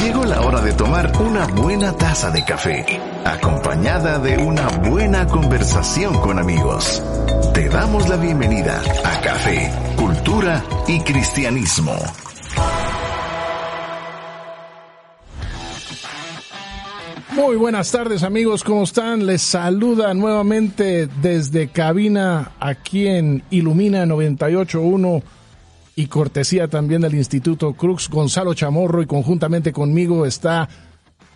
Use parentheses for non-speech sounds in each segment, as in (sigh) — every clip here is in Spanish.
Llegó la hora de tomar una buena taza de café, acompañada de una buena conversación con amigos. Te damos la bienvenida a Café, Cultura y Cristianismo. Muy buenas tardes amigos, ¿cómo están? Les saluda nuevamente desde cabina aquí en Ilumina 981 y cortesía también del Instituto Crux Gonzalo Chamorro y conjuntamente conmigo está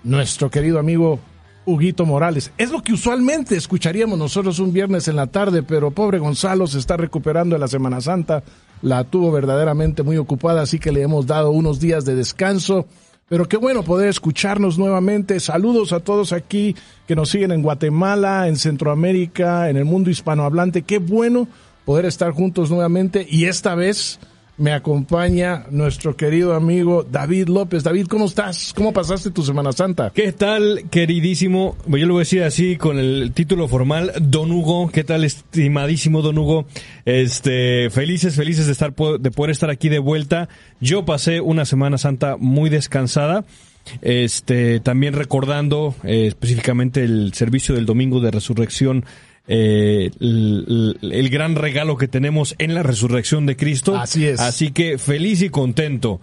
nuestro querido amigo Huguito Morales. Es lo que usualmente escucharíamos nosotros un viernes en la tarde, pero pobre Gonzalo se está recuperando de la Semana Santa, la tuvo verdaderamente muy ocupada, así que le hemos dado unos días de descanso. Pero qué bueno poder escucharnos nuevamente. Saludos a todos aquí que nos siguen en Guatemala, en Centroamérica, en el mundo hispanohablante. Qué bueno poder estar juntos nuevamente y esta vez me acompaña nuestro querido amigo David López. David, ¿cómo estás? ¿Cómo pasaste tu Semana Santa? ¿Qué tal, queridísimo? Yo lo voy a decir así con el título formal, Don Hugo. ¿Qué tal, estimadísimo Don Hugo? Este, felices, felices de estar, de poder estar aquí de vuelta. Yo pasé una Semana Santa muy descansada. Este, también recordando eh, específicamente el servicio del domingo de resurrección eh, el, el, gran regalo que tenemos en la resurrección de Cristo. Así es. Así que feliz y contento.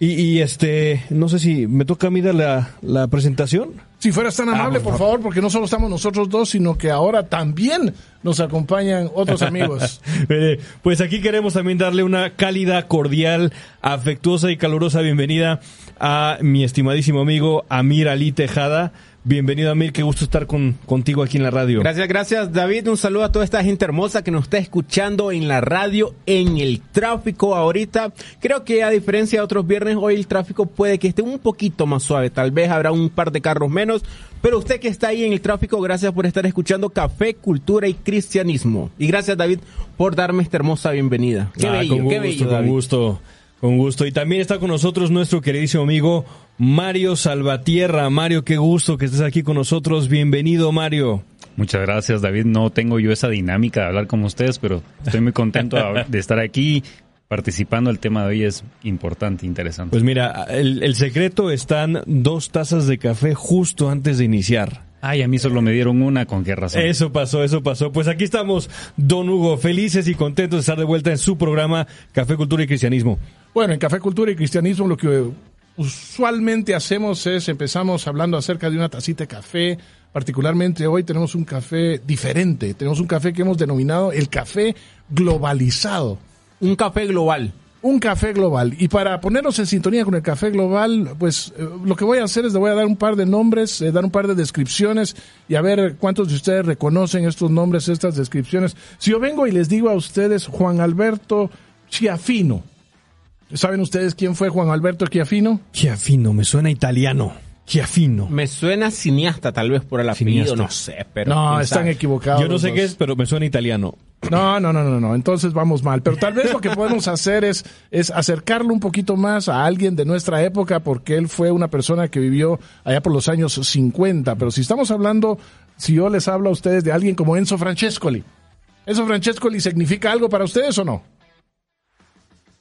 Y, y este, no sé si me toca a mí dar la, la presentación. Si fueras tan amable, ah, por, por favor, porque no solo estamos nosotros dos, sino que ahora también nos acompañan otros amigos. (laughs) pues aquí queremos también darle una cálida, cordial, afectuosa y calurosa bienvenida a mi estimadísimo amigo Amir Ali Tejada. Bienvenido Amir, qué gusto estar con, contigo aquí en la radio. Gracias, gracias David. Un saludo a toda esta gente hermosa que nos está escuchando en la radio, en el tráfico ahorita. Creo que a diferencia de otros viernes, hoy el tráfico puede que esté un poquito más suave. Tal vez habrá un par de carros menos. Pero usted que está ahí en el tráfico, gracias por estar escuchando Café, Cultura y Cristianismo. Y gracias David por darme esta hermosa bienvenida. Qué ah, bello, con gusto, qué bello. Con David. gusto. Con gusto. Y también está con nosotros nuestro queridísimo amigo Mario Salvatierra. Mario, qué gusto que estés aquí con nosotros. Bienvenido, Mario. Muchas gracias, David. No tengo yo esa dinámica de hablar con ustedes, pero estoy muy contento (laughs) de estar aquí participando. El tema de hoy es importante, interesante. Pues mira, el, el secreto están dos tazas de café justo antes de iniciar. Ay, a mí solo me dieron una, ¿con qué razón? Eso pasó, eso pasó. Pues aquí estamos, don Hugo, felices y contentos de estar de vuelta en su programa Café, Cultura y Cristianismo. Bueno, en Café, Cultura y Cristianismo lo que usualmente hacemos es, empezamos hablando acerca de una tacita de café, particularmente hoy tenemos un café diferente, tenemos un café que hemos denominado el café globalizado. Un café global. Un café global. Y para ponernos en sintonía con el café global, pues eh, lo que voy a hacer es le voy a dar un par de nombres, eh, dar un par de descripciones y a ver cuántos de ustedes reconocen estos nombres, estas descripciones. Si yo vengo y les digo a ustedes Juan Alberto Chiafino, ¿Saben ustedes quién fue Juan Alberto Chiafino? Chiafino, me suena italiano. Chiafino. Me suena cineasta, tal vez por el apellido, no sé, pero... No, están sabe? equivocados. Yo no sé qué es, pero me suena italiano. No, no, no, no, no, entonces vamos mal. Pero tal vez lo que podemos hacer es, es acercarlo un poquito más a alguien de nuestra época, porque él fue una persona que vivió allá por los años 50. Pero si estamos hablando, si yo les hablo a ustedes de alguien como Enzo Francescoli, ¿Enzo Francescoli significa algo para ustedes o no?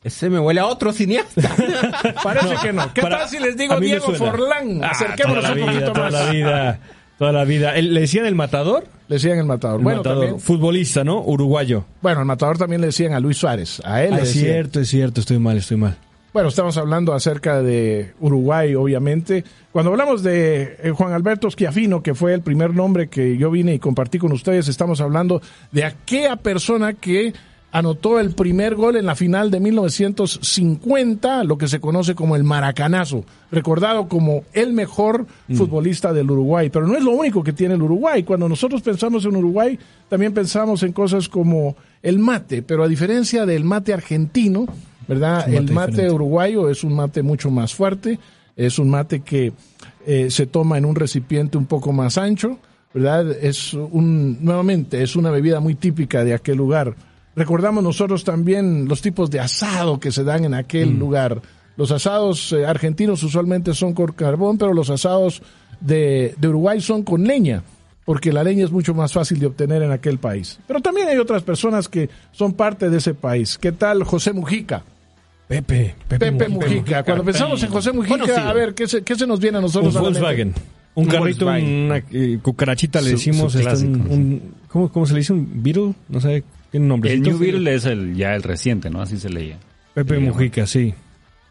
Ese me huele a otro cineasta. (laughs) Parece no, que no. ¿Qué para, tal si les digo Diego Forlán? Ah, Acerquémonos un poquito vida, más. Toda la vida. Toda la vida. ¿Le decían el matador? Le decían el matador. El bueno, matador. También, Futbolista, ¿no? Uruguayo. Bueno, el matador también le decían a Luis Suárez. A él ah, le Es cierto, es cierto. Estoy mal, estoy mal. Bueno, estamos hablando acerca de Uruguay, obviamente. Cuando hablamos de eh, Juan Alberto Schiafino, que fue el primer nombre que yo vine y compartí con ustedes, estamos hablando de aquella persona que anotó el primer gol en la final de 1950, lo que se conoce como el Maracanazo, recordado como el mejor futbolista del Uruguay. Pero no es lo único que tiene el Uruguay. Cuando nosotros pensamos en Uruguay, también pensamos en cosas como el mate, pero a diferencia del mate argentino, ¿verdad? mate el mate diferente. uruguayo es un mate mucho más fuerte, es un mate que eh, se toma en un recipiente un poco más ancho, ¿verdad? Es un, nuevamente, es una bebida muy típica de aquel lugar. Recordamos nosotros también los tipos de asado que se dan en aquel Mm. lugar. Los asados eh, argentinos usualmente son con carbón, pero los asados de, de Uruguay son con leña, porque la leña es mucho más fácil de obtener en aquel país. Pero también hay otras personas que son parte de ese país. ¿Qué tal José Mujica? Pepe, Pepe, Pepe Mujica. Mujica. Cuando pensamos en José Mujica, a ver, ¿qué se, qué se nos viene a Un nosotros? a mente? Volkswagen. Un Un carrito, Volkswagen. una eh, cucarachita le decimos. su un- un- ¿cómo, ¿Cómo se le dice? ¿Un Beetle? No sé, tiene un nombre. El New Beetle es el, ya el reciente, ¿no? Así se leía. Pepe Mujica, sí.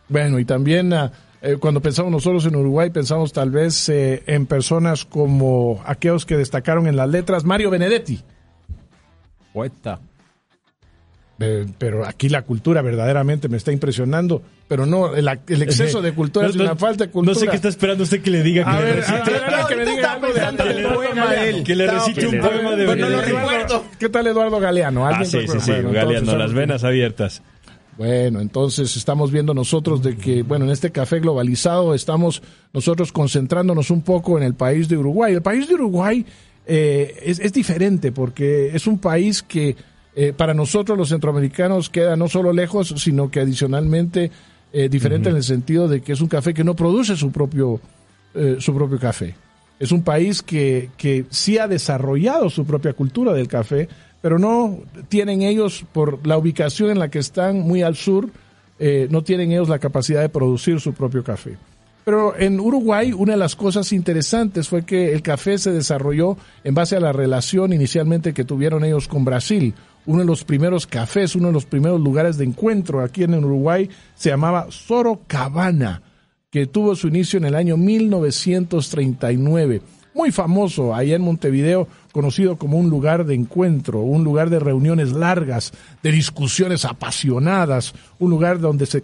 Bueno, y también ah, eh, cuando pensamos nosotros en Uruguay, pensamos tal vez eh, en personas como aquellos que destacaron en las letras, Mario Benedetti. Poeta. Eh, pero aquí la cultura verdaderamente me está impresionando, pero no, el, el exceso de cultura No, es no- una falta de cultura. No sé qué está esperando usted que le diga que A le ver, recite. a ver, que me diga algo de pensando en el Eduardo poema de Galeano. él. Que le recite un poema de no lo recuerdo. ¿Qué tal Eduardo Galeano? Ah, ¿Alguien sí, sí, sí. bueno, Galeano, entonces, las venas abiertas. Bueno, entonces estamos viendo nosotros de que, bueno, en este café globalizado estamos nosotros concentrándonos un poco en el país de Uruguay. El país de Uruguay eh, es, es diferente porque es un país que eh, para nosotros los centroamericanos queda no solo lejos, sino que adicionalmente eh, diferente en el sentido de que es un café que no produce su propio, eh, su propio café. Es un país que, que sí ha desarrollado su propia cultura del café, pero no tienen ellos, por la ubicación en la que están muy al sur, no tienen ellos la capacidad de producir su propio café. Pero en Uruguay una de las cosas interesantes fue que el café se desarrolló en base a la relación inicialmente que tuvieron ellos con Brasil. Uno de los primeros cafés, uno de los primeros lugares de encuentro aquí en Uruguay se llamaba Sorocabana que tuvo su inicio en el año 1939. Muy famoso allá en Montevideo, conocido como un lugar de encuentro, un lugar de reuniones largas, de discusiones apasionadas, un lugar donde se,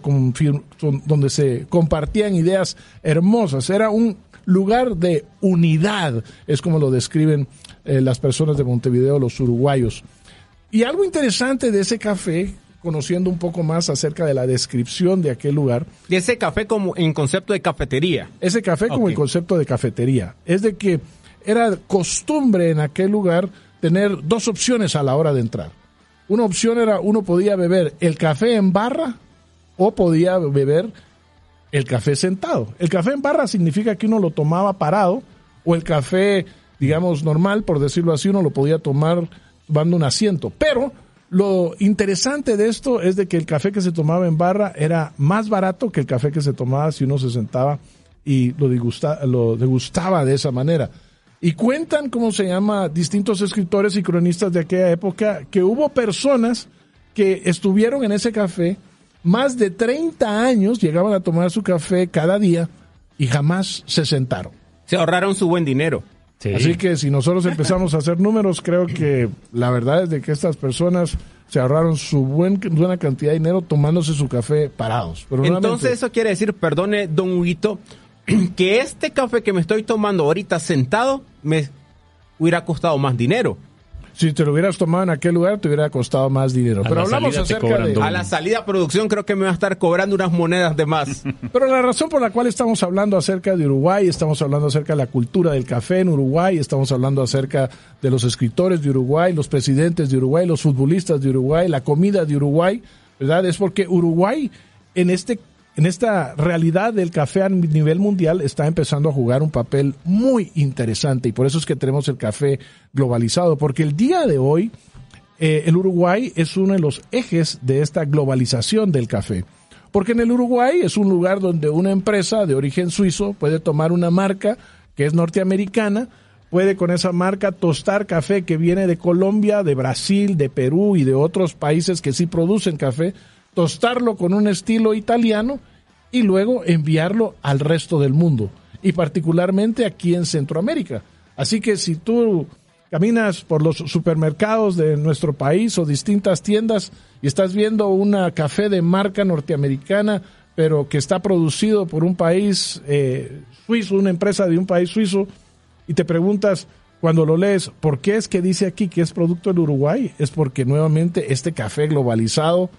donde se compartían ideas hermosas. Era un lugar de unidad, es como lo describen eh, las personas de Montevideo, los uruguayos. Y algo interesante de ese café, conociendo un poco más acerca de la descripción de aquel lugar, Y ese café como en concepto de cafetería. ese café como el concepto de cafetería. Es de que era costumbre en aquel lugar tener dos opciones a la hora de entrar. Una opción era, uno podía beber el café en barra o podía beber el café sentado. El café en barra significa que uno lo tomaba parado o el café, digamos, normal, por decirlo así, uno lo podía tomar tomando un asiento. Pero lo interesante de esto es de que el café que se tomaba en barra era más barato que el café que se tomaba si uno se sentaba y lo, degusta- lo degustaba de esa manera. Y cuentan, ¿cómo se llama?, distintos escritores y cronistas de aquella época, que hubo personas que estuvieron en ese café más de 30 años, llegaban a tomar su café cada día y jamás se sentaron. Se ahorraron su buen dinero. Sí. Así que si nosotros empezamos a hacer números, creo que la verdad es de que estas personas se ahorraron su buen, buena cantidad de dinero tomándose su café parados. Pero Entonces nuevamente, eso quiere decir, perdone, don Huguito, (clears throat) que este café que me estoy tomando ahorita sentado me hubiera costado más dinero. Si te lo hubieras tomado en aquel lugar, te hubiera costado más dinero. A Pero la hablamos acerca de... A la salida a producción creo que me va a estar cobrando unas monedas de más. (laughs) Pero la razón por la cual estamos hablando acerca de Uruguay, estamos hablando acerca de la cultura del café en Uruguay, estamos hablando acerca de los escritores de Uruguay, los presidentes de Uruguay, los futbolistas de Uruguay, la comida de Uruguay, ¿verdad? Es porque Uruguay en este en esta realidad del café a nivel mundial está empezando a jugar un papel muy interesante y por eso es que tenemos el café globalizado, porque el día de hoy eh, el Uruguay es uno de los ejes de esta globalización del café. Porque en el Uruguay es un lugar donde una empresa de origen suizo puede tomar una marca que es norteamericana, puede con esa marca tostar café que viene de Colombia, de Brasil, de Perú y de otros países que sí producen café, tostarlo con un estilo italiano y luego enviarlo al resto del mundo y particularmente aquí en Centroamérica. Así que si tú caminas por los supermercados de nuestro país o distintas tiendas y estás viendo una café de marca norteamericana, pero que está producido por un país eh, suizo, una empresa de un país suizo, y te preguntas cuando lo lees, ¿por qué es que dice aquí que es producto del Uruguay? Es porque nuevamente este café globalizado,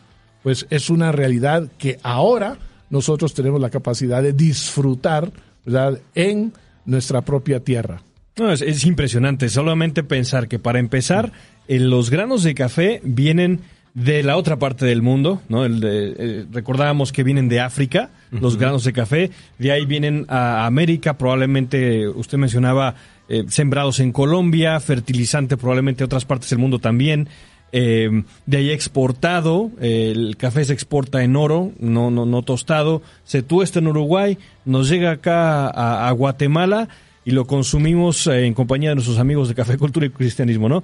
pues es una realidad que ahora nosotros tenemos la capacidad de disfrutar, ¿verdad? En nuestra propia tierra. No, es, es impresionante. Solamente pensar que para empezar, eh, los granos de café vienen de la otra parte del mundo, ¿no? El de- eh, recordábamos que vienen de África, los granos de café, de ahí vienen a América, probablemente usted mencionaba eh, sembrados en Colombia, fertilizante probablemente otras partes del mundo también. Eh, de ahí exportado, eh, el café se exporta en oro, no, no, no tostado, se tuesta en Uruguay, nos llega acá a, a Guatemala y lo consumimos eh, en compañía de nuestros amigos de Café Cultura y Cristianismo, ¿no?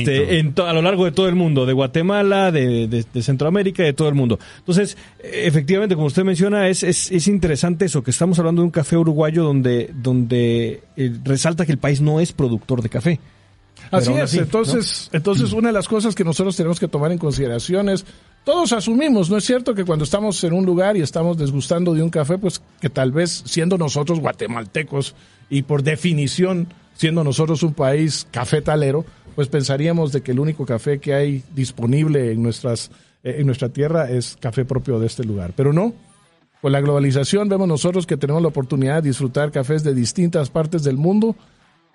Este, en a lo largo de todo el mundo, de Guatemala, de, de- de Centroamérica, de todo el mundo. Entonces, efectivamente, como usted menciona, es, es, es interesante eso, que estamos hablando de un café uruguayo donde, donde eh, resalta que el país no es productor de café. Así es, así, entonces, entonces una de las cosas que nosotros tenemos que tomar en consideración es, todos asumimos, ¿no es cierto? Que cuando estamos en un lugar y estamos desgustando de un café, pues que tal vez siendo nosotros guatemaltecos y por definición siendo nosotros un país cafetalero, pues pensaríamos de que el único café que hay disponible en nuestras eh, en nuestra tierra es café propio de este lugar, pero no. Con la globalización vemos nosotros que tenemos la oportunidad de disfrutar cafés de distintas partes del mundo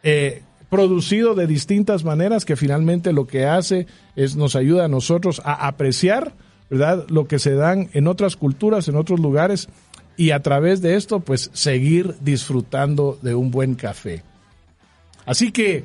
eh, producido de distintas maneras que finalmente lo que hace es nos ayuda a nosotros a apreciar, ¿verdad? Lo que se dan en otras culturas, en otros lugares y a través de esto pues seguir disfrutando de un buen café. Así que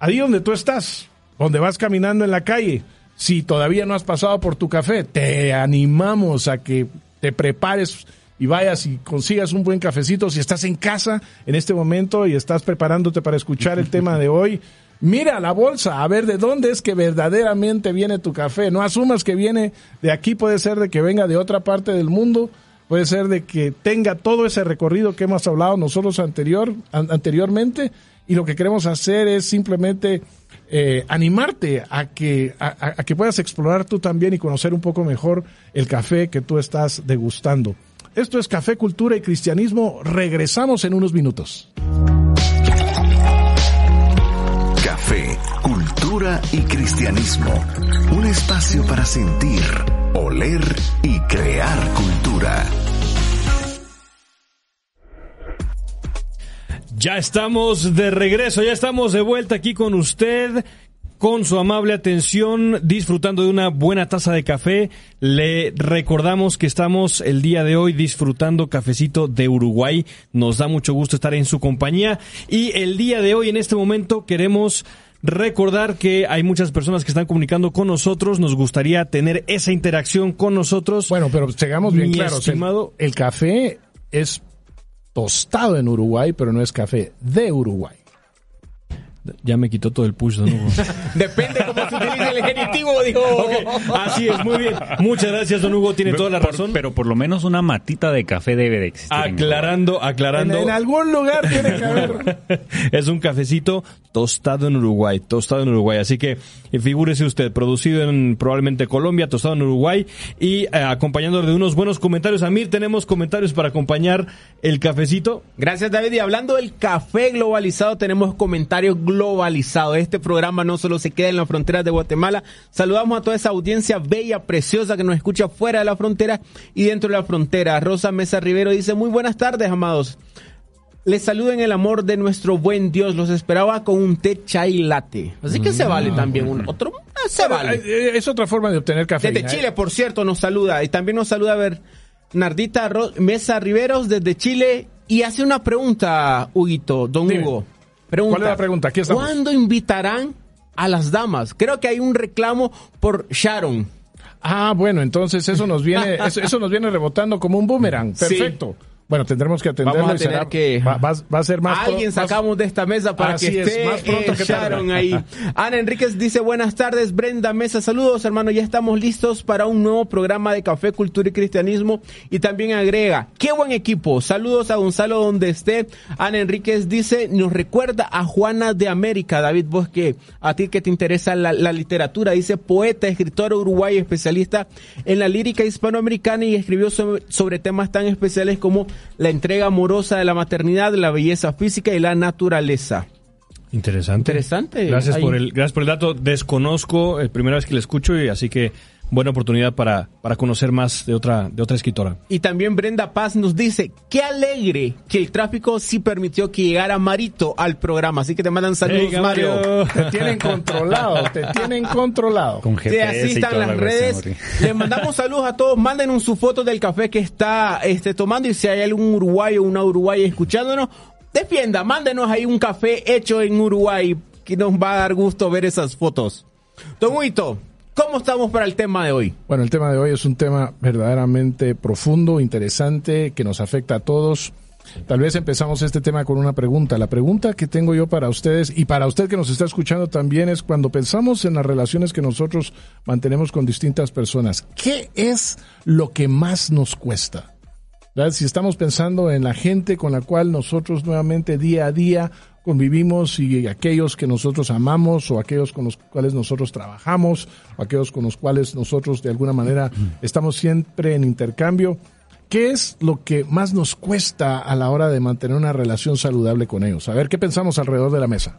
ahí donde tú estás, donde vas caminando en la calle, si todavía no has pasado por tu café, te animamos a que te prepares y vayas y consigas un buen cafecito. Si estás en casa en este momento y estás preparándote para escuchar el tema de hoy, mira la bolsa, a ver de dónde es que verdaderamente viene tu café. No asumas que viene de aquí, puede ser de que venga de otra parte del mundo. Puede ser de que tenga todo ese recorrido que hemos hablado nosotros anterior, an- anteriormente y lo que queremos hacer es simplemente eh, animarte a que, a que puedas explorar tú también y conocer un poco mejor el café que tú estás degustando. Esto es Café, Cultura y Cristianismo. Regresamos en unos minutos. Café, cultura y cristianismo. Un espacio para sentir, oler y crear cultura. Ya estamos de regreso, ya estamos de vuelta aquí con usted, con su amable atención, disfrutando de una buena taza de café. Le recordamos que estamos el día de hoy disfrutando cafecito de Uruguay. Nos da mucho gusto estar en su compañía. Y el día de hoy, en este momento, queremos recordar que hay muchas personas que están comunicando con nosotros. Nos gustaría tener esa interacción con nosotros. Bueno, pero llegamos bien Mi claros. El- el café es tostado en Uruguay, pero no es café de Uruguay. Ya me quitó todo el push, don Hugo. (laughs) Depende cómo se utilice el genitivo, dijo. (laughs) Así es, muy bien. Muchas gracias, don Hugo, tiene toda la Por- razón. pero por lo menos una matita de café debe de existir. aclarando, En, aclarando. en algún lugar tiene que haber. (laughs) es un cafecito tostado en Uruguay, tostado en Uruguay. Así que eh, figúrese usted, producido en probablemente Colombia, tostado en Uruguay y eh, de unos buenos comentarios. Amir, tenemos comentarios para acompañar el cafecito. Gracias, David. Y hablando del café globalizado, tenemos comentarios globalizados. Este programa no solo se queda en las fronteras de Guatemala. Saludamos a toda esa audiencia bella, preciosa que nos escucha fuera de la frontera y dentro de la frontera. Rosa Mesa Rivero dice, muy buenas tardes, amados. Les saludo en el amor de nuestro buen Dios. Los esperaba con un té chai latte. Así que se vale también. Un, otro, ah, se vale. Eh, Es otra forma de obtener café. Desde Chile, por cierto, nos saluda. Y también nos saluda a ver Nardita Ro- Mesa Riveros desde Chile. Y hace una pregunta, Huguito, don Dime. Hugo. Pregunta, ¿Cuál es la pregunta? Aquí estamos. ¿Cuándo invitarán a las damas? Creo que hay un reclamo por Sharon. Ah, bueno, entonces eso nos viene, eso, eso nos viene rebotando como un boomerang. Sí. Bueno, tendremos que atenderlo. Vamos a será- que- va, va- va a ser más. pro- Alguien más- sacamos de esta mesa para Así que es, esté más pronto eh, que. Sharon ahí. (laughs) Ana Enríquez dice buenas tardes, Brenda Mesa, saludos hermano, ya estamos listos para un nuevo programa de Café, Cultura y Cristianismo y también agrega, qué buen equipo, saludos a Gonzalo donde esté. Ana Enríquez dice, nos recuerda a Juana de América, David Bosque, a ti que te interesa la, la literatura, dice poeta, escritor uruguayo, especialista en la lírica hispanoamericana y escribió sobre, sobre temas tan especiales como la entrega amorosa de la maternidad, la belleza física y la naturaleza. Interesante. Interesante. Gracias Ahí. por el, gracias por el dato. Desconozco, es primera vez que le escucho y así que buena oportunidad para, para conocer más de otra, de otra escritora. Y también Brenda Paz nos dice, qué alegre que el tráfico sí permitió que llegara Marito al programa. Así que te mandan saludos, Mario. Te tienen controlado, te tienen controlado. Con Sí, GPS así y están las la redes. Les mandamos saludos a todos. Mándenos su foto del café que está este, tomando y si hay algún uruguayo o una uruguaya escuchándonos, defienda, mándenos ahí un café hecho en Uruguay que nos va a dar gusto ver esas fotos. Don Huito, ¿cómo estamos para el tema de hoy? Bueno, el tema de hoy es un tema verdaderamente profundo, interesante, que nos afecta a todos. Tal vez empezamos este tema con una pregunta. La pregunta que tengo yo para ustedes y para usted que nos está escuchando también es cuando pensamos en las relaciones que nosotros mantenemos con distintas personas, ¿qué es lo que más nos cuesta? Si estamos pensando en la gente con la cual nosotros nuevamente día a día convivimos y aquellos que nosotros amamos o aquellos con los cuales nosotros trabajamos o aquellos con los cuales nosotros de alguna manera estamos siempre en intercambio, ¿qué es lo que más nos cuesta a la hora de mantener una relación saludable con ellos? A ver, ¿qué pensamos alrededor de la mesa?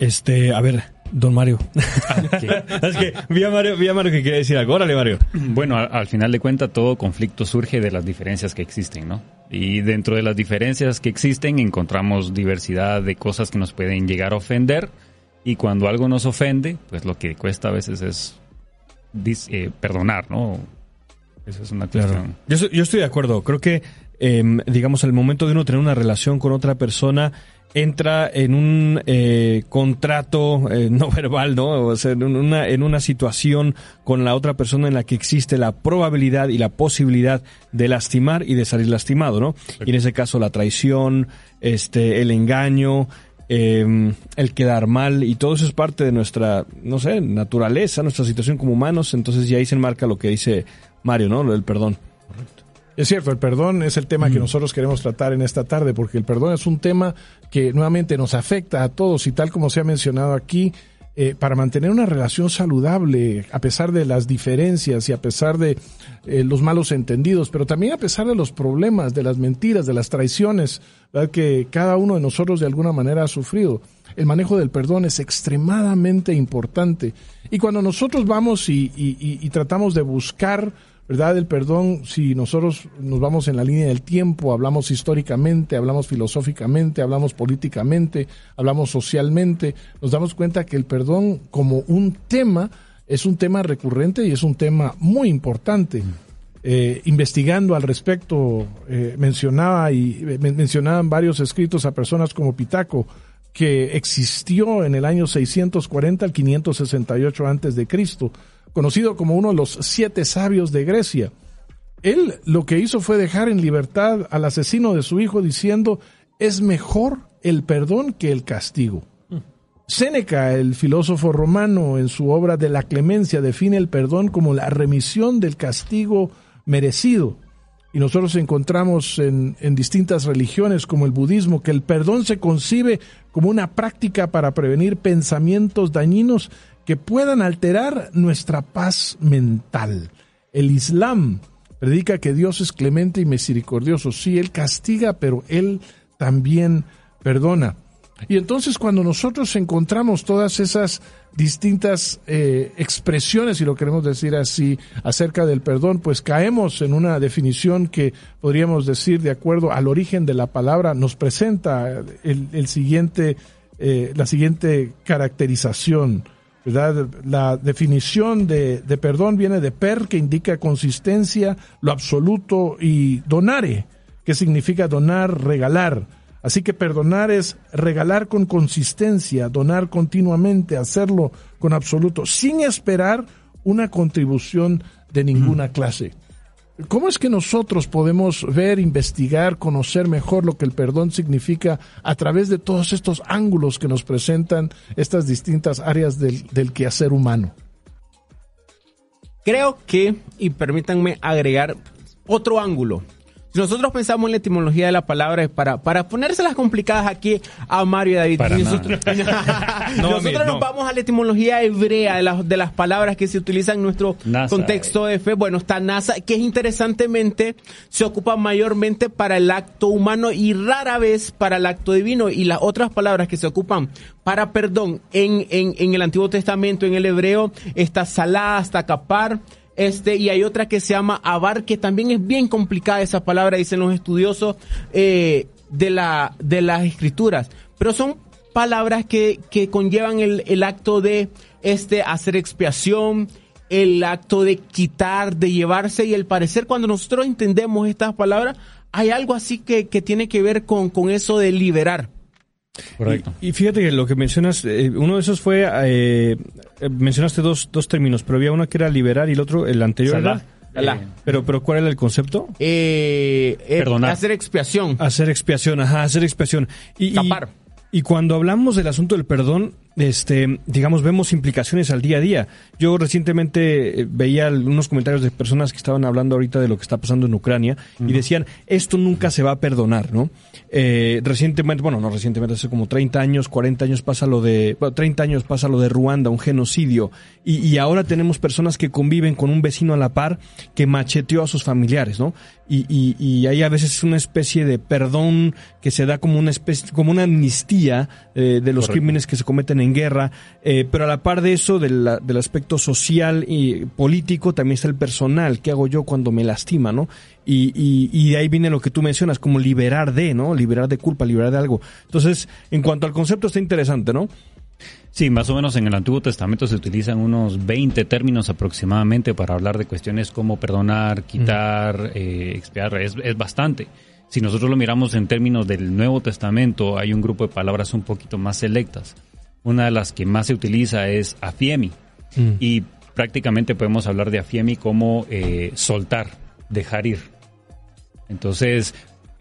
Este, a ver, don Mario. (laughs) es que vi a Mario, vi a Mario que quería decir algo. Órale, Mario. Bueno, al, al final de cuentas todo conflicto surge de las diferencias que existen, ¿no? Y dentro de las diferencias que existen encontramos diversidad de cosas que nos pueden llegar a ofender y cuando algo nos ofende, pues lo que cuesta a veces es dis- eh, perdonar, ¿no? Esa es una cuestión. Yo, estoy- yo estoy de acuerdo. Creo que, em, digamos, al momento de uno tener una relación con otra persona, entra en un eh, contrato eh, (laughs) no verbal, ¿no? O sea, en una, en una situación con la otra persona en la que existe la probabilidad y la posibilidad de lastimar y de salir lastimado, ¿no? Y en ese caso la traición, este, el engaño, eh, el quedar mal y todo eso es parte de nuestra, no sé, naturaleza, nuestra situación como humanos. Entonces ya ahí se enmarca lo que dice Mario, ¿no? Lo del perdón. Es cierto, el perdón es el tema que nosotros queremos tratar en esta tarde, porque el perdón es un tema que nuevamente nos afecta a todos y tal como se ha mencionado aquí, eh, para mantener una relación saludable, a pesar de las diferencias y a pesar de eh, los malos entendidos, pero también a pesar de los problemas, de las mentiras, de las traiciones, ¿verdad? que cada uno de nosotros de alguna manera ha sufrido. El manejo del perdón es extremadamente importante. Y cuando nosotros vamos y, y- y- y tratamos de buscar ¿verdad? El perdón, si nosotros nos vamos en la línea del tiempo, hablamos históricamente, hablamos filosóficamente, hablamos políticamente, hablamos socialmente, nos damos cuenta que el perdón como un tema es un tema recurrente y es un tema muy importante. Eh, investigando al respecto, eh, mencionaba y eh, men- mencionaban varios escritos a personas como Pitaco, que existió en el año 640 al 568 antes de Cristo, conocido como uno de los siete sabios de Grecia. Él lo que hizo fue dejar en libertad al asesino de su hijo diciendo, es mejor el perdón que el castigo. Séneca, el filósofo romano, en su obra de la clemencia, define el perdón como la remisión del castigo merecido. Y nosotros encontramos en, en distintas religiones como el budismo que el perdón se concibe como una práctica para prevenir pensamientos dañinos que puedan alterar nuestra paz mental. El Islam predica que Dios es clemente y misericordioso. Sí, Él castiga, pero Él también perdona. Y entonces cuando nosotros encontramos todas esas distintas eh, expresiones, si lo queremos decir así, acerca del perdón, pues caemos en una definición que podríamos decir, de acuerdo al origen de la palabra, nos presenta el, siguiente, eh, la siguiente caracterización. ¿Verdad? La definición de, de perdón viene de per, que indica consistencia, lo absoluto, y donare, que significa donar, regalar. Así que perdonar es regalar con consistencia, donar continuamente, hacerlo con absoluto, sin esperar una contribución de ninguna clase. ¿Cómo es que nosotros podemos ver, investigar, conocer mejor lo que el perdón significa a través de todos estos ángulos que nos presentan estas distintas áreas del, del quehacer humano? Creo que, y permítanme agregar otro ángulo, si nosotros pensamos en la etimología de la palabra, para, para ponérselas complicadas aquí a Mario y David, Para nosotros, (laughs) (laughs) No, nosotros mire, nos no. vamos a la etimología hebrea de las, de las palabras que se utilizan en nuestro Nasa, contexto de fe. Bueno, está NASA, que interesantemente se ocupa mayormente para el acto humano y rara vez para el acto divino. Y las otras palabras que se ocupan para perdón en, en, en el Antiguo Testamento, en el hebreo, está salá, está capar, este, y hay otra que se llama abar, que también es bien complicada esa palabra, dicen los estudiosos eh, de, la, de las escrituras. Pero son palabras que, que conllevan el, el acto de este, hacer expiación, el acto de quitar, de llevarse, y el parecer cuando nosotros entendemos estas palabras, hay algo así que, que tiene que ver con, con eso de liberar. Correcto. Y, y fíjate que lo que mencionas, eh, uno de esos fue, eh, eh, mencionaste dos, dos términos, pero había uno que era liberar y el otro, el anterior era... Eh, Pero, pero ¿cuál era el concepto? Eh, eh, Perdonar. hacer expiación. Hacer expiación, ajá, hacer expiación. Y. Y, cuando hablamos del asunto del perdón, este, digamos, vemos implicaciones al día a día. Yo recientemente eh, veía unos comentarios de personas que estaban hablando ahorita de lo que está pasando en Ucrania y decían, esto nunca se va a perdonar, ¿no? Eh, recientemente, bueno, no recientemente, hace como 30 años, 40 años pasa lo de, bueno, 30 años pasa lo de Ruanda, un genocidio, y, y ahora tenemos personas que conviven con un vecino a la par que macheteó a sus familiares, ¿no? Y, y, y hay a veces una especie de perdón que se da como una especie, como una amnistía eh, de los Correcto. crímenes que se cometen en guerra, eh, pero a la par de eso, del, del aspecto social y político, también está el personal. ¿Qué hago yo cuando me lastima, no? Y, y, y de ahí viene lo que tú mencionas, como liberar de, ¿no? Liberar de culpa, liberar de algo. Entonces, en cuanto al concepto, está interesante, ¿no? Sí, más o menos en el Antiguo Testamento se utilizan unos 20 términos aproximadamente para hablar de cuestiones como perdonar, quitar, eh, expiar. Es, es bastante. Si nosotros lo miramos en términos del Nuevo Testamento, hay un grupo de palabras un poquito más selectas. Una de las que más se utiliza es afiemi. Y prácticamente podemos hablar de afiemi como eh, soltar, dejar ir. Entonces,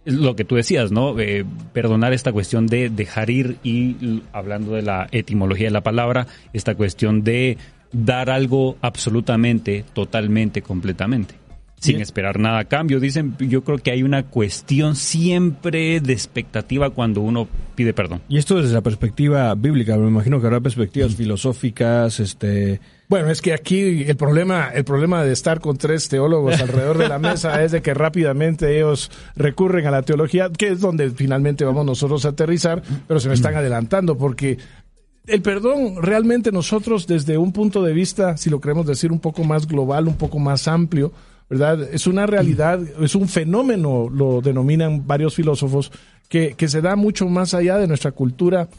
es lo que tú decías, ¿no? Eh, perdonar esta cuestión de dejar ir y hablando de la etimología de la palabra, esta cuestión de dar algo absolutamente, totalmente, completamente. Sin Bien. esperar nada a cambio. Dicen, yo creo que hay una cuestión siempre de expectativa cuando uno pide perdón. Y esto desde la perspectiva bíblica, me imagino que habrá perspectivas filosóficas, este... Bueno, es que aquí el problema, el problema de estar con tres teólogos (laughs) alrededor de la mesa es de que rápidamente ellos recurren a la teología, que es donde finalmente vamos nosotros a aterrizar, pero se me están adelantando porque el perdón realmente nosotros desde un punto de vista, si lo queremos decir un poco más global, un poco más amplio, ¿verdad? Es una realidad, es un fenómeno, lo denominan varios filósofos, que, que se da mucho más allá de nuestra cultura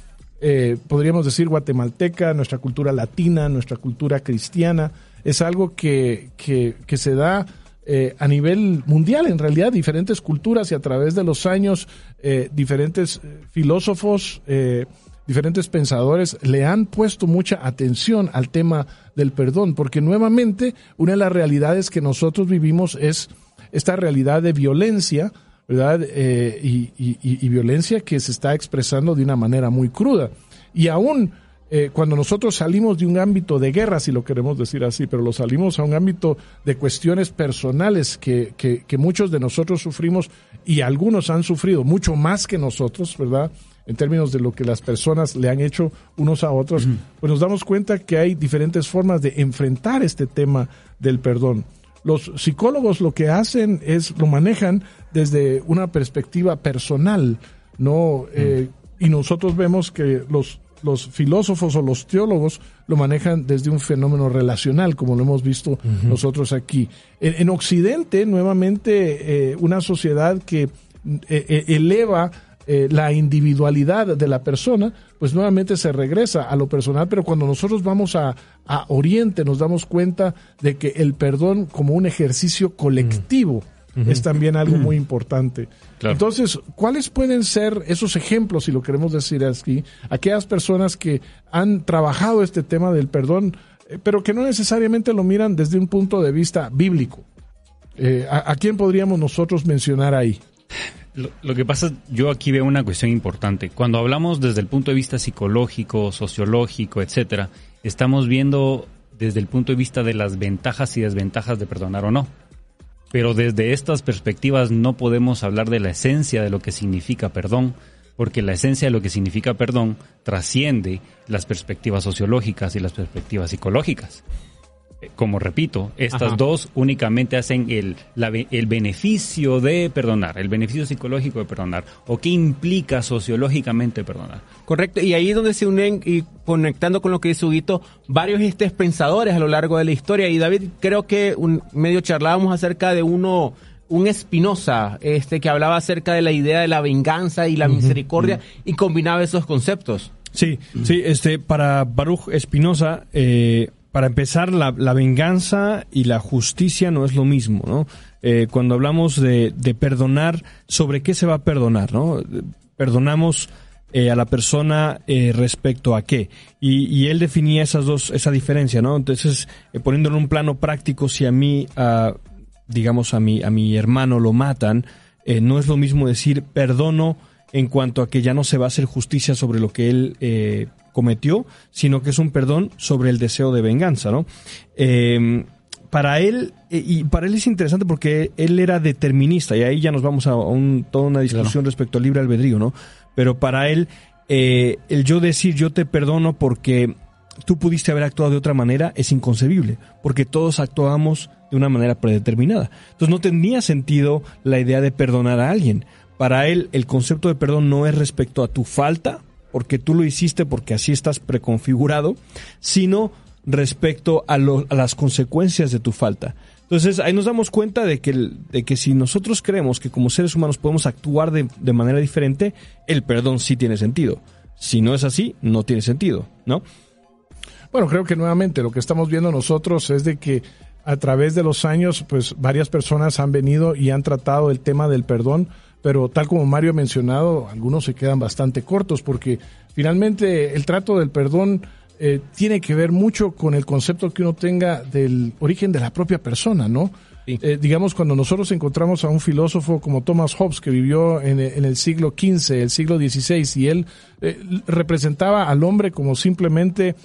eh, podríamos decir guatemalteca, nuestra cultura latina, nuestra cultura cristiana, es algo que, que, que se da eh, a nivel mundial, en realidad, diferentes culturas y a través de los años, eh, diferentes filósofos, eh, diferentes pensadores le han puesto mucha atención al tema del perdón, porque nuevamente una de las realidades que nosotros vivimos es esta realidad de violencia, ¿verdad? Eh, y, violencia que se está expresando de una manera muy cruda. Y aún eh, cuando nosotros salimos de un ámbito de guerra, si lo queremos decir así, pero lo salimos a un ámbito de cuestiones personales que, que, que muchos de nosotros sufrimos y algunos han sufrido mucho más que nosotros, ¿verdad? En términos de lo que las personas le han hecho unos a otros, pues nos damos cuenta que hay diferentes formas de enfrentar este tema del perdón. Los psicólogos lo que hacen es, lo manejan desde una perspectiva personal, ¿no? Eh, y nosotros vemos que los, los filósofos o los teólogos lo manejan desde un fenómeno relacional, como lo hemos visto nosotros aquí. En, en Occidente, nuevamente, eh, una sociedad que eh, eleva eh, la individualidad de la persona, pues nuevamente se regresa a lo personal, pero cuando nosotros vamos a, a Oriente nos damos cuenta de que el perdón como un ejercicio colectivo es también algo muy importante. Claro. Entonces, ¿cuáles pueden ser esos ejemplos, si lo queremos decir así, aquellas personas que han trabajado este tema del perdón, eh, pero que no necesariamente lo miran desde un punto de vista bíblico? Eh, ¿a, a quién podríamos nosotros mencionar ahí? Lo, lo que pasa, yo aquí veo una cuestión importante. Cuando hablamos desde el punto de vista psicológico, sociológico, etcétera, estamos viendo desde el punto de vista de las ventajas y desventajas de perdonar o no. Pero desde estas perspectivas no podemos hablar de la esencia de lo que significa perdón, porque la esencia de lo que significa perdón trasciende las perspectivas sociológicas y las perspectivas psicológicas. Como repito, estas Ajá. dos únicamente hacen el, la el beneficio de perdonar, el beneficio psicológico de perdonar, o qué implica sociológicamente perdonar. Correcto, y ahí es donde se unen y conectando con lo que dice Huguito, varios este, pensadores a lo largo de la historia. Y David, creo que un, medio charlábamos acerca de uno, un Espinosa, este, que hablaba acerca de la idea de la venganza y la misericordia y combinaba esos conceptos. Sí, sí, este, para Baruch Espinosa, eh, para empezar, la, venganza y la justicia no es lo mismo, ¿no? Eh, cuando hablamos de, perdonar, ¿sobre qué se va a perdonar, no? Perdonamos eh, a la persona eh, respecto a qué. Y, y él definía esas dos, esa diferencia, ¿no? Entonces, eh, poniéndolo en un plano práctico, si a mí, ah, digamos, a mi, a mi hermano lo matan, eh, no es lo mismo decir perdono en cuanto a que ya no se va a hacer justicia sobre lo que él eh, cometió, sino que es un perdón sobre el deseo de venganza, ¿no? Eh, para él, eh, y para él es interesante porque él era determinista, y ahí ya nos vamos a un- toda una discusión respecto al libre albedrío, ¿no? Pero para él, eh, el yo decir yo te perdono porque tú pudiste haber actuado de otra manera es inconcebible, porque todos actuamos de una manera predeterminada. Entonces no tenía sentido la idea de perdonar a alguien. Para él el concepto de perdón no es respecto a tu falta, porque tú lo hiciste porque así estás preconfigurado, sino respecto a, las consecuencias de tu falta. Entonces ahí nos damos cuenta de que, de que si nosotros creemos que como seres humanos podemos actuar de, de manera diferente, el perdón sí tiene sentido. Si no es así, no tiene sentido, ¿no? Bueno, creo que nuevamente lo que estamos viendo nosotros es de que a través de los años, pues varias personas han venido y han tratado el tema del perdón, pero tal como Mario ha mencionado, algunos se quedan bastante cortos porque finalmente el trato del perdón eh, tiene que ver mucho con el concepto que uno tenga del origen de la propia persona, ¿no? Eh, digamos, cuando nosotros encontramos a un filósofo como Thomas Hobbes, que vivió en, el- en el siglo XV, el siglo XVI, y él eh, representaba al hombre como simplemente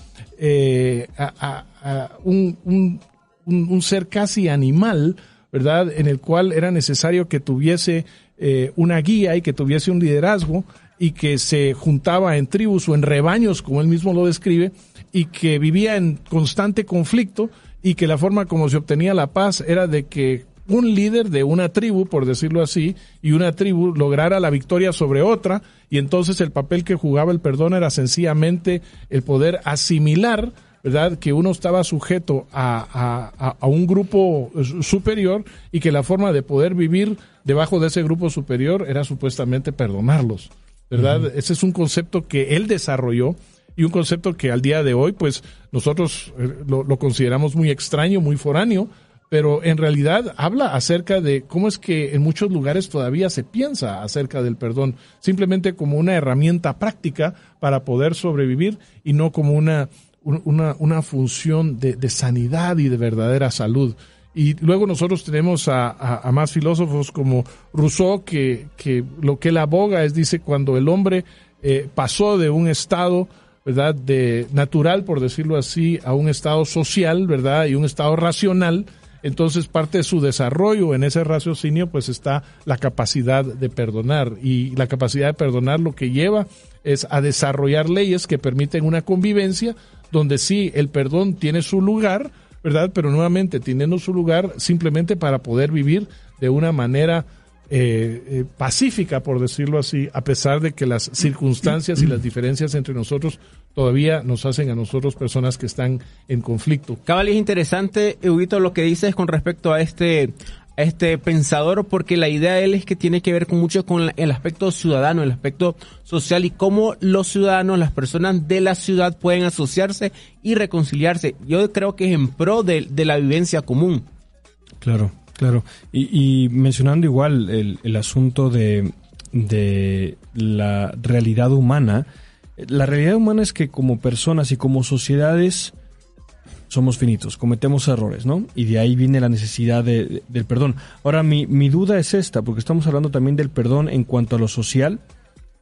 a- a- a un, un- un- un ser casi animal, ¿verdad? En el cual era necesario que tuviese eh, una guía y que tuviese un liderazgo y que se juntaba en tribus o en rebaños, como él mismo lo describe, y que vivía en constante conflicto y que la forma como se obtenía la paz era de que un líder de una tribu, por decirlo así, y una tribu lograra la victoria sobre otra, y entonces el papel que jugaba el perdón era sencillamente el poder asimilar, ¿verdad? Que uno estaba sujeto a, a- a- un grupo superior y que la forma de poder vivir debajo de ese grupo superior era supuestamente perdonarlos, ¿verdad? Ese es un concepto que él desarrolló y un concepto que al día de hoy, pues nosotros eh, lo, lo consideramos muy extraño, muy foráneo, pero en realidad habla acerca de cómo es que en muchos lugares todavía se piensa acerca del perdón, simplemente como una herramienta práctica para poder sobrevivir y no como una, un- una, función de, sanidad y de verdadera salud. Y luego nosotros tenemos a más filósofos como Rousseau, que, que lo que él aboga es, dice, cuando el hombre eh, pasó de un estado, ¿verdad?, de natural, por decirlo así, a un estado social, ¿verdad?, y un estado racional, entonces parte de su desarrollo en ese raciocinio, pues está la capacidad de perdonar. Y la capacidad de perdonar lo que lleva es a desarrollar leyes que permiten una convivencia donde sí el perdón tiene su lugar, ¿verdad? Pero nuevamente teniendo su lugar simplemente para poder vivir de una manera eh, eh, pacífica, por decirlo así, a pesar de que las circunstancias y las diferencias entre nosotros todavía nos hacen a nosotros personas que están en conflicto. Cabal, es interesante, Huguito, lo que dices con respecto a este, este pensador, porque la idea de él es que tiene que ver con mucho con el aspecto ciudadano, el aspecto social y cómo los ciudadanos, las personas de la ciudad pueden asociarse y reconciliarse. Yo creo que es en pro de, de la vivencia común. Claro, claro. Y, y mencionando igual el, el asunto de, de la realidad humana, la realidad humana es que como personas y como sociedades somos finitos, cometemos errores, ¿no? Y de ahí viene la necesidad de- del perdón. Ahora, mi, mi duda es esta, porque estamos hablando también del perdón en cuanto a lo social,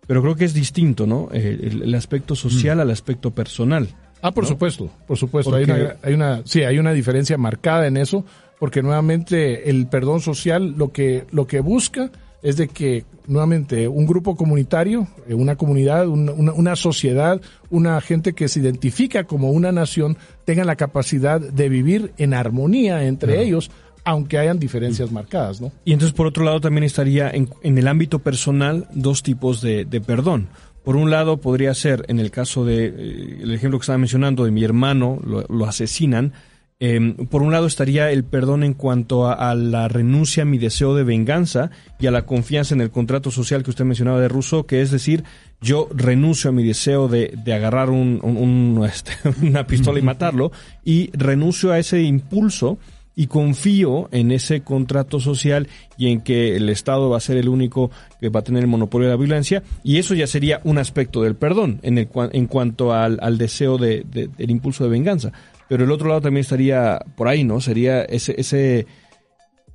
pero creo que es distinto, ¿no? Eh, El, el aspecto social al aspecto personal. Ah, por ¿no? supuesto, por supuesto. Porque- Hay, una, hay una, sí, hay una diferencia marcada en eso, porque nuevamente el perdón social lo que, lo que busca es de que nuevamente un grupo comunitario, eh, una comunidad, un- una, una sociedad, una gente que se identifica como una nación tenga la capacidad de vivir en armonía entre ellos, aunque hayan diferencias marcadas, ¿no? Y entonces, por otro lado, también estaría en, en el ámbito personal dos tipos de, de perdón. Por un lado, podría ser, en el caso de, eh, el ejemplo que estaba mencionando, de mi hermano, lo, lo asesinan. Eh, por un lado estaría el perdón en cuanto a, a la renuncia a mi deseo de venganza y a la confianza en el contrato social que usted mencionaba de Rousseau, que es decir, yo renuncio a mi deseo de, de agarrar un, un- un, este, (laughs) una pistola y (laughs) matarlo y renuncio a ese impulso y confío en ese contrato social y en que el Estado va a ser el único que va a tener el monopolio de la violencia y eso ya sería un aspecto del perdón en, el, en cuanto al, al deseo de, de- del impulso de venganza. Pero el otro lado también estaría por ahí, ¿no? Sería ese, ese,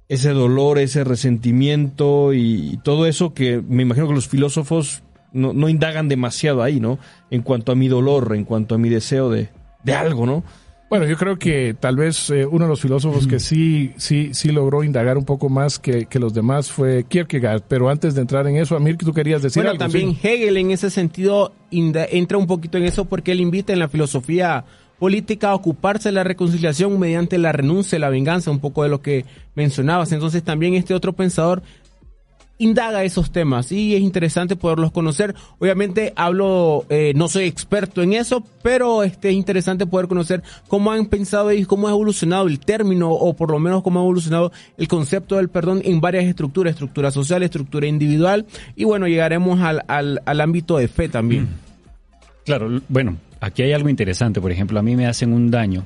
ese dolor, ese resentimiento y, y todo eso que me imagino que los filósofos no, no indagan demasiado ahí, ¿no? En cuanto a mi dolor, en cuanto a mi deseo de, de algo, ¿no? Bueno, yo creo que tal vez eh, uno de los filósofos que sí, sí, sí logró indagar un poco más que, que los demás fue Kierkegaard. Pero antes de entrar en eso, Amir, que tú querías decir Bueno, algo. también sí? Hegel en ese sentido entra un poquito en eso porque él invita en la filosofía política ocuparse de la reconciliación mediante la renuncia, la venganza, un poco de lo que mencionabas. Entonces también este otro pensador indaga esos temas y es interesante poderlos conocer. Obviamente hablo, eh, no soy experto en eso, pero este, es interesante poder conocer cómo han pensado y cómo ha evolucionado el término o por lo menos cómo ha evolucionado el concepto del perdón en varias estructuras, estructura social, estructura individual y bueno, llegaremos al, al, al ámbito de fe también. Claro, l- bueno, aquí hay algo interesante. Por ejemplo, a mí me hacen un daño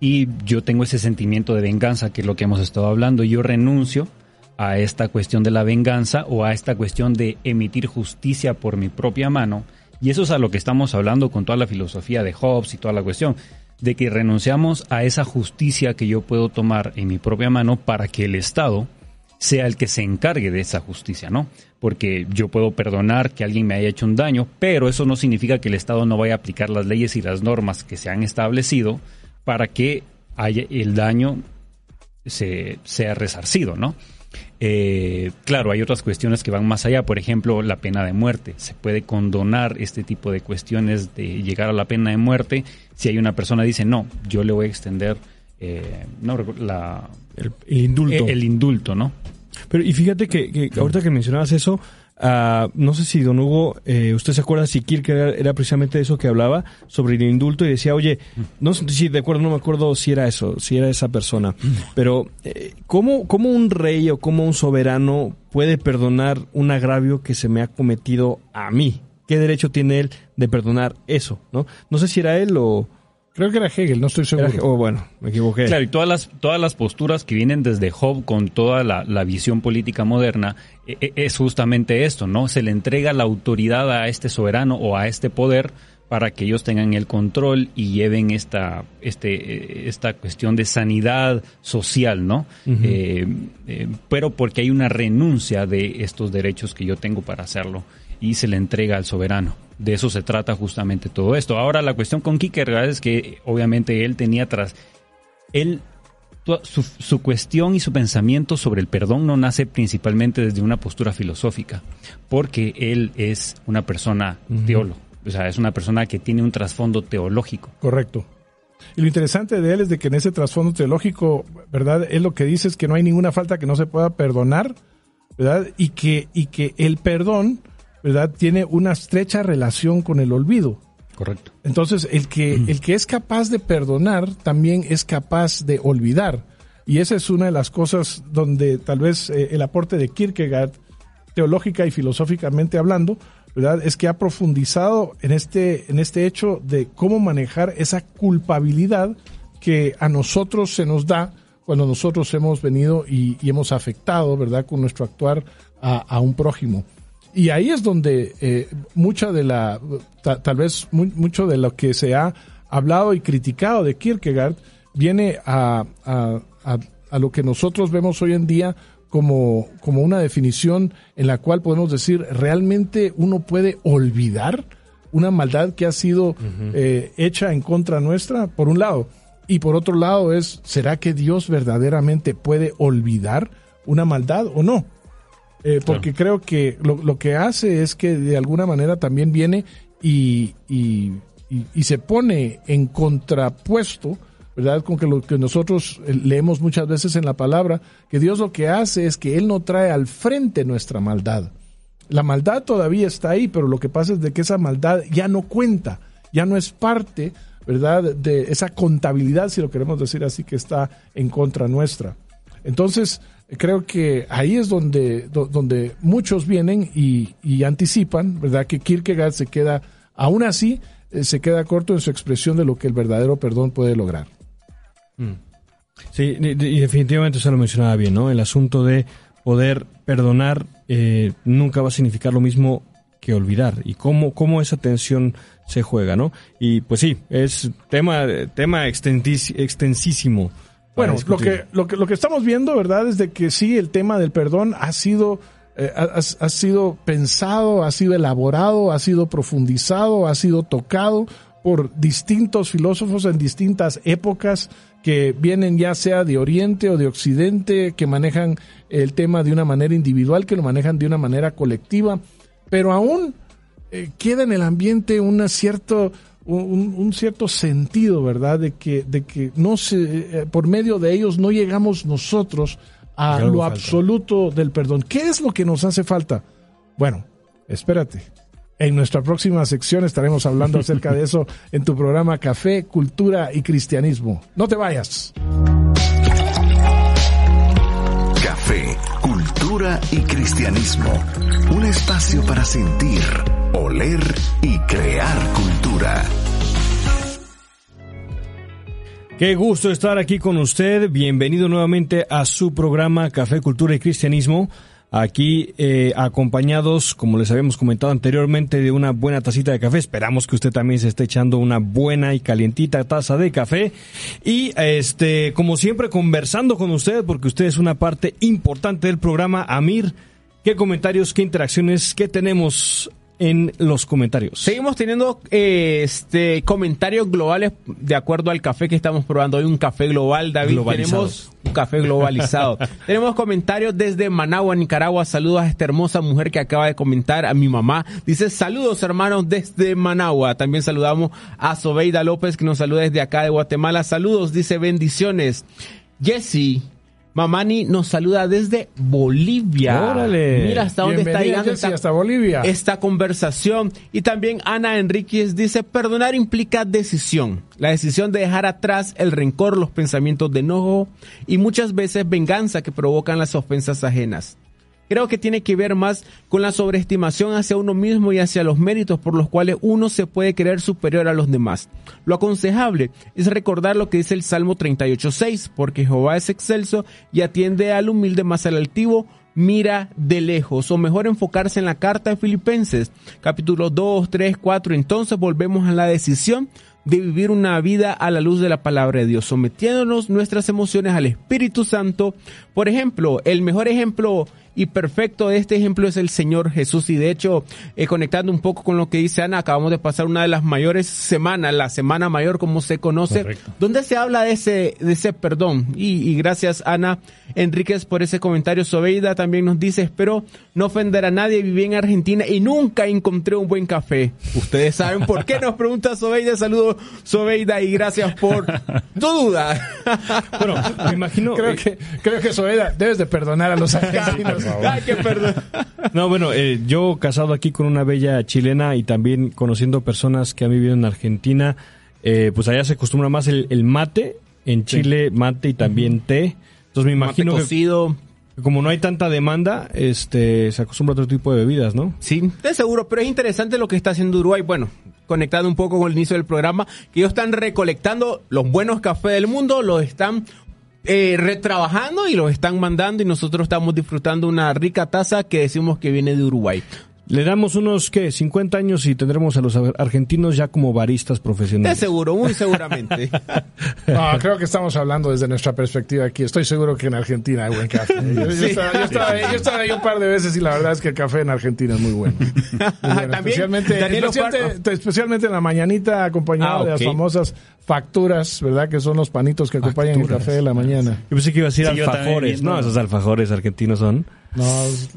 y yo tengo ese sentimiento de venganza, que es lo que hemos estado hablando, yo renuncio a esta cuestión de la venganza o a esta cuestión de emitir justicia por mi propia mano. Y eso es a lo que estamos hablando con toda la filosofía de Hobbes y toda la cuestión, de que renunciamos a esa justicia que yo puedo tomar en mi propia mano para que el Estado sea el que se encargue de esa justicia, ¿no? Porque yo puedo perdonar que alguien me haya hecho un daño, pero eso no significa que el Estado no vaya a aplicar las leyes y las normas que se han establecido para que haya el daño se, sea resarcido, ¿no? Eh, claro, hay otras cuestiones que van más allá, por ejemplo, la pena de muerte. Se puede condonar este tipo de cuestiones de llegar a la pena de muerte si hay una persona que dice, no, yo le voy a extender eh, no, la, El, el indulto. el, el indulto, ¿no? Pero y fíjate que, que ahorita que mencionabas eso, ah, no sé si don Hugo, eh, usted se acuerda si Kierkegaard era, era precisamente eso que hablaba sobre el indulto y decía, oye, no sé si de acuerdo, no me acuerdo si era eso, si era esa persona, pero eh, ¿cómo, ¿cómo un rey o cómo un soberano puede perdonar un agravio que se me ha cometido a mí? ¿Qué derecho tiene él de perdonar eso? No, no sé si era él o... Creo que era Hegel, no estoy seguro. era- o bueno, me equivoqué. Claro, y todas las, todas las posturas que vienen desde Job con toda la, la visión política moderna e- e- es justamente esto, ¿no? Se le entrega la autoridad a este soberano o a este poder para que ellos tengan el control y lleven esta, este, eh, esta cuestión de sanidad social, ¿no? Eh, eh, pero porque hay una renuncia de estos derechos que yo tengo para hacerlo y se le entrega al soberano. De eso se trata justamente todo esto. Ahora la cuestión con Kierkegaard es que obviamente él tenía tras él su, su cuestión y su pensamiento sobre el perdón no nace principalmente desde una postura filosófica, porque él es una persona teólogo, o sea, es una persona que tiene un trasfondo teológico. Correcto. Y lo interesante de él es de que en ese trasfondo teológico, ¿verdad? Él lo que dice es que no hay ninguna falta que no se pueda perdonar, ¿verdad? Y que, y que el perdón, ¿verdad? Tiene una estrecha relación con el olvido. Correcto. Entonces, el que, el que es capaz de perdonar también es capaz de olvidar. Y esa es una de las cosas donde tal vez eh, el aporte de Kierkegaard, teológica y filosóficamente hablando, ¿verdad? Es que ha profundizado en este, en este hecho de cómo manejar esa culpabilidad que a nosotros se nos da cuando nosotros hemos venido y, y hemos afectado, ¿verdad?, con nuestro actuar a, a un prójimo. Y ahí es donde eh, mucha de la, ta- tal vez mu- mucho de lo que se ha hablado y criticado de Kierkegaard viene a, a, a, a lo que nosotros vemos hoy en día como, como una definición en la cual podemos decir, realmente uno puede olvidar una maldad que ha sido eh, hecha en contra nuestra, por un lado. Y por otro lado es, ¿será que Dios verdaderamente puede olvidar una maldad o no? Eh, porque creo que lo, lo, que hace es que de alguna manera también viene y, y, y, y se pone en contrapuesto ¿verdad? Con que lo que nosotros eh, leemos muchas veces en la palabra, que Dios lo que hace es que Él no trae al frente nuestra maldad. La maldad todavía está ahí, pero lo que pasa es de que esa maldad ya no cuenta, ya no es parte, ¿verdad? De esa contabilidad, si lo queremos decir así, que está en contra nuestra. Entonces, creo que ahí es donde, donde muchos vienen y, y anticipan, ¿verdad? Que Kierkegaard se queda, aún así, eh, se queda corto en su expresión de lo que el verdadero perdón puede lograr. Mm. Sí, y definitivamente se lo mencionaba bien, ¿no? El asunto de poder perdonar eh, nunca va a significar lo mismo que olvidar y cómo, cómo esa tensión se juega, ¿no? Y pues sí, es tema, tema extensísimo. Bueno, lo que, lo, que, lo que estamos viendo, ¿verdad? Es de que sí, el tema del perdón ha sido, eh, ha, ha sido pensado, ha sido elaborado, ha sido profundizado, ha sido tocado por distintos filósofos en distintas épocas que vienen ya sea de Oriente o de Occidente, que manejan el tema de una manera individual, que lo manejan de una manera colectiva, pero aún eh, queda en el ambiente una cierto, un, un, cierto sentido, ¿verdad? De que, de que no se, eh, por medio de ellos no llegamos nosotros a lo falta. absoluto del perdón. ¿Qué es lo que nos hace falta? Bueno, espérate. En nuestra próxima sección estaremos hablando (laughs) acerca de eso en tu programa Café, Cultura y Cristianismo. No te vayas. Café, Cultura y Cristianismo. Un espacio para sentir, oler y crear cultura. Qué gusto estar aquí con usted. Bienvenido nuevamente a su programa Café, Cultura y Cristianismo aquí eh, acompañados, como les habíamos comentado anteriormente, de una buena tacita de café. Esperamos que usted también se esté echando una buena y calientita taza de café. Y este, como siempre, conversando con usted, porque usted es una parte importante del programa. Amir, ¿qué comentarios, qué interacciones, qué tenemos en los comentarios. Seguimos teniendo eh, este comentarios globales de acuerdo al café que estamos probando hoy, un café global, David. Tenemos un café globalizado. (laughs) Tenemos comentarios desde Managua, Nicaragua. Saludos a esta hermosa mujer que acaba de comentar, a mi mamá. Dice, saludos hermanos desde Managua. También saludamos a Sobeida López que nos saluda desde acá de Guatemala. Saludos, dice bendiciones. Jesse Mamani nos saluda desde Bolivia. Órale. Mira hasta dónde está llegando esta, hasta Bolivia. esta conversación. Y también Ana Enríquez dice, perdonar implica decisión. La decisión de dejar atrás el rencor, los pensamientos de enojo y muchas veces venganza que provocan las ofensas ajenas. Creo que tiene que ver más con la sobreestimación hacia uno mismo y hacia los méritos por los cuales uno se puede creer superior a los demás. Lo aconsejable es recordar lo que dice el Salmo 38.6, porque Jehová es excelso y atiende al humilde más al altivo, mira de lejos, o mejor enfocarse en la carta de Filipenses, capítulo 2, 3, 4. Entonces volvemos a la decisión de vivir una vida a la luz de la palabra de Dios, sometiéndonos nuestras emociones al Espíritu Santo. Por ejemplo, el mejor ejemplo y perfecto de este ejemplo es el Señor Jesús. Y de hecho, eh, conectando un poco con lo que dice Ana, acabamos de pasar una de las mayores semanas, la semana mayor como se conoce, Correcto. donde se habla de ese, de ese perdón. Y, y, gracias Ana Enríquez por ese comentario. Sobeida también nos dice, espero no ofender a nadie, viví en Argentina y nunca encontré un buen café. Ustedes saben por qué nos pregunta Sobeida. Saludos Sobeida y gracias por (laughs) tu duda. bueno, me imagino. Creo que, creo que Sobeida, debes de perdonar a los (laughs) argentinos. Ay, qué perdón. (laughs) No, bueno, eh, yo casado aquí con una bella chilena y también conociendo personas que han vivido en Argentina, eh, pues allá se acostumbra más el, el mate, en Chile sí. mate y también té. Entonces me imagino mate cocido. que como no hay tanta demanda, este se acostumbra a otro tipo de bebidas, ¿no? Sí, de seguro, pero es interesante lo que está haciendo Uruguay. Bueno, conectado un poco con el inicio del programa, que ellos están recolectando los buenos cafés del mundo, los están eh, retrabajando y los están mandando y nosotros estamos disfrutando una rica taza que decimos que viene de Uruguay. Le damos unos, ¿qué? 50 años y tendremos a los argentinos ya como baristas De profesionales. seguro, muy seguramente. (laughs) No, creo que estamos hablando desde nuestra perspectiva aquí. Estoy seguro que en Argentina hay buen café. Yo, yo estaba, yo estaba ahí- yo estaba ahí un par de veces y la verdad es que el café en Argentina es muy bueno. (laughs) Muy bueno. También, especialmente, especialmente, especialmente en la mañanita acompañado Ah, de las famosas facturas, ¿verdad? Que son los panitos que acompañan el Facturas. café de la mañana. Yo pensé que iba a decir Sí, también alfajores. No, esos alfajores argentinos son. No,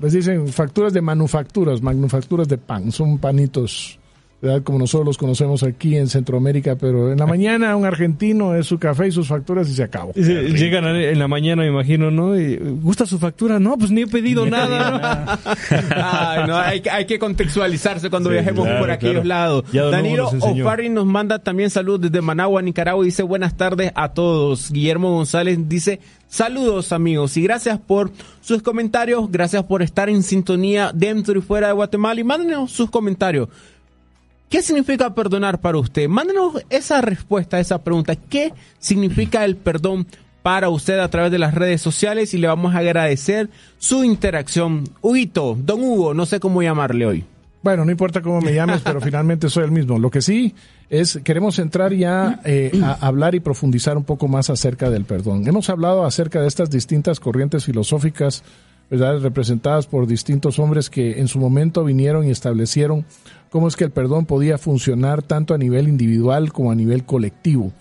les dicen facturas de manufacturas, manufacturas de pan. Son panitos, ¿verdad? Como nosotros los conocemos aquí en Centroamérica, pero en la mañana un argentino es su café y sus facturas y se acabó. Y Llegan en la mañana, me imagino, ¿no? Y, ¿Gusta su factura? No, pues ni he pedido (laughs) nada. ¿no? (laughs) Ay, no, hay, que- hay que contextualizarse cuando Sí, viajemos claro, por aquellos claro. lados. Danilo. O'Farry nos manda también saludos desde Managua, Nicaragua. Dice buenas tardes a todos. Guillermo González dice saludos amigos y gracias por sus comentarios. Gracias por estar en sintonía dentro y fuera de Guatemala. Y mándenos sus comentarios. ¿Qué significa perdonar para usted? Mándenos esa respuesta a esa pregunta. ¿Qué significa el perdón para usted a través de las redes sociales? Y le vamos a agradecer su interacción. Huguito, don Hugo, no sé cómo llamarle hoy. Bueno, no importa cómo me llames, pero (laughs) finalmente soy el mismo. Lo que sí es, queremos entrar ya eh, a hablar y profundizar un poco más acerca del perdón. Hemos hablado acerca de estas distintas corrientes filosóficas, ¿verdad? Representadas por distintos hombres que en su momento vinieron y establecieron cómo es que el perdón podía funcionar tanto a nivel individual como a nivel colectivo.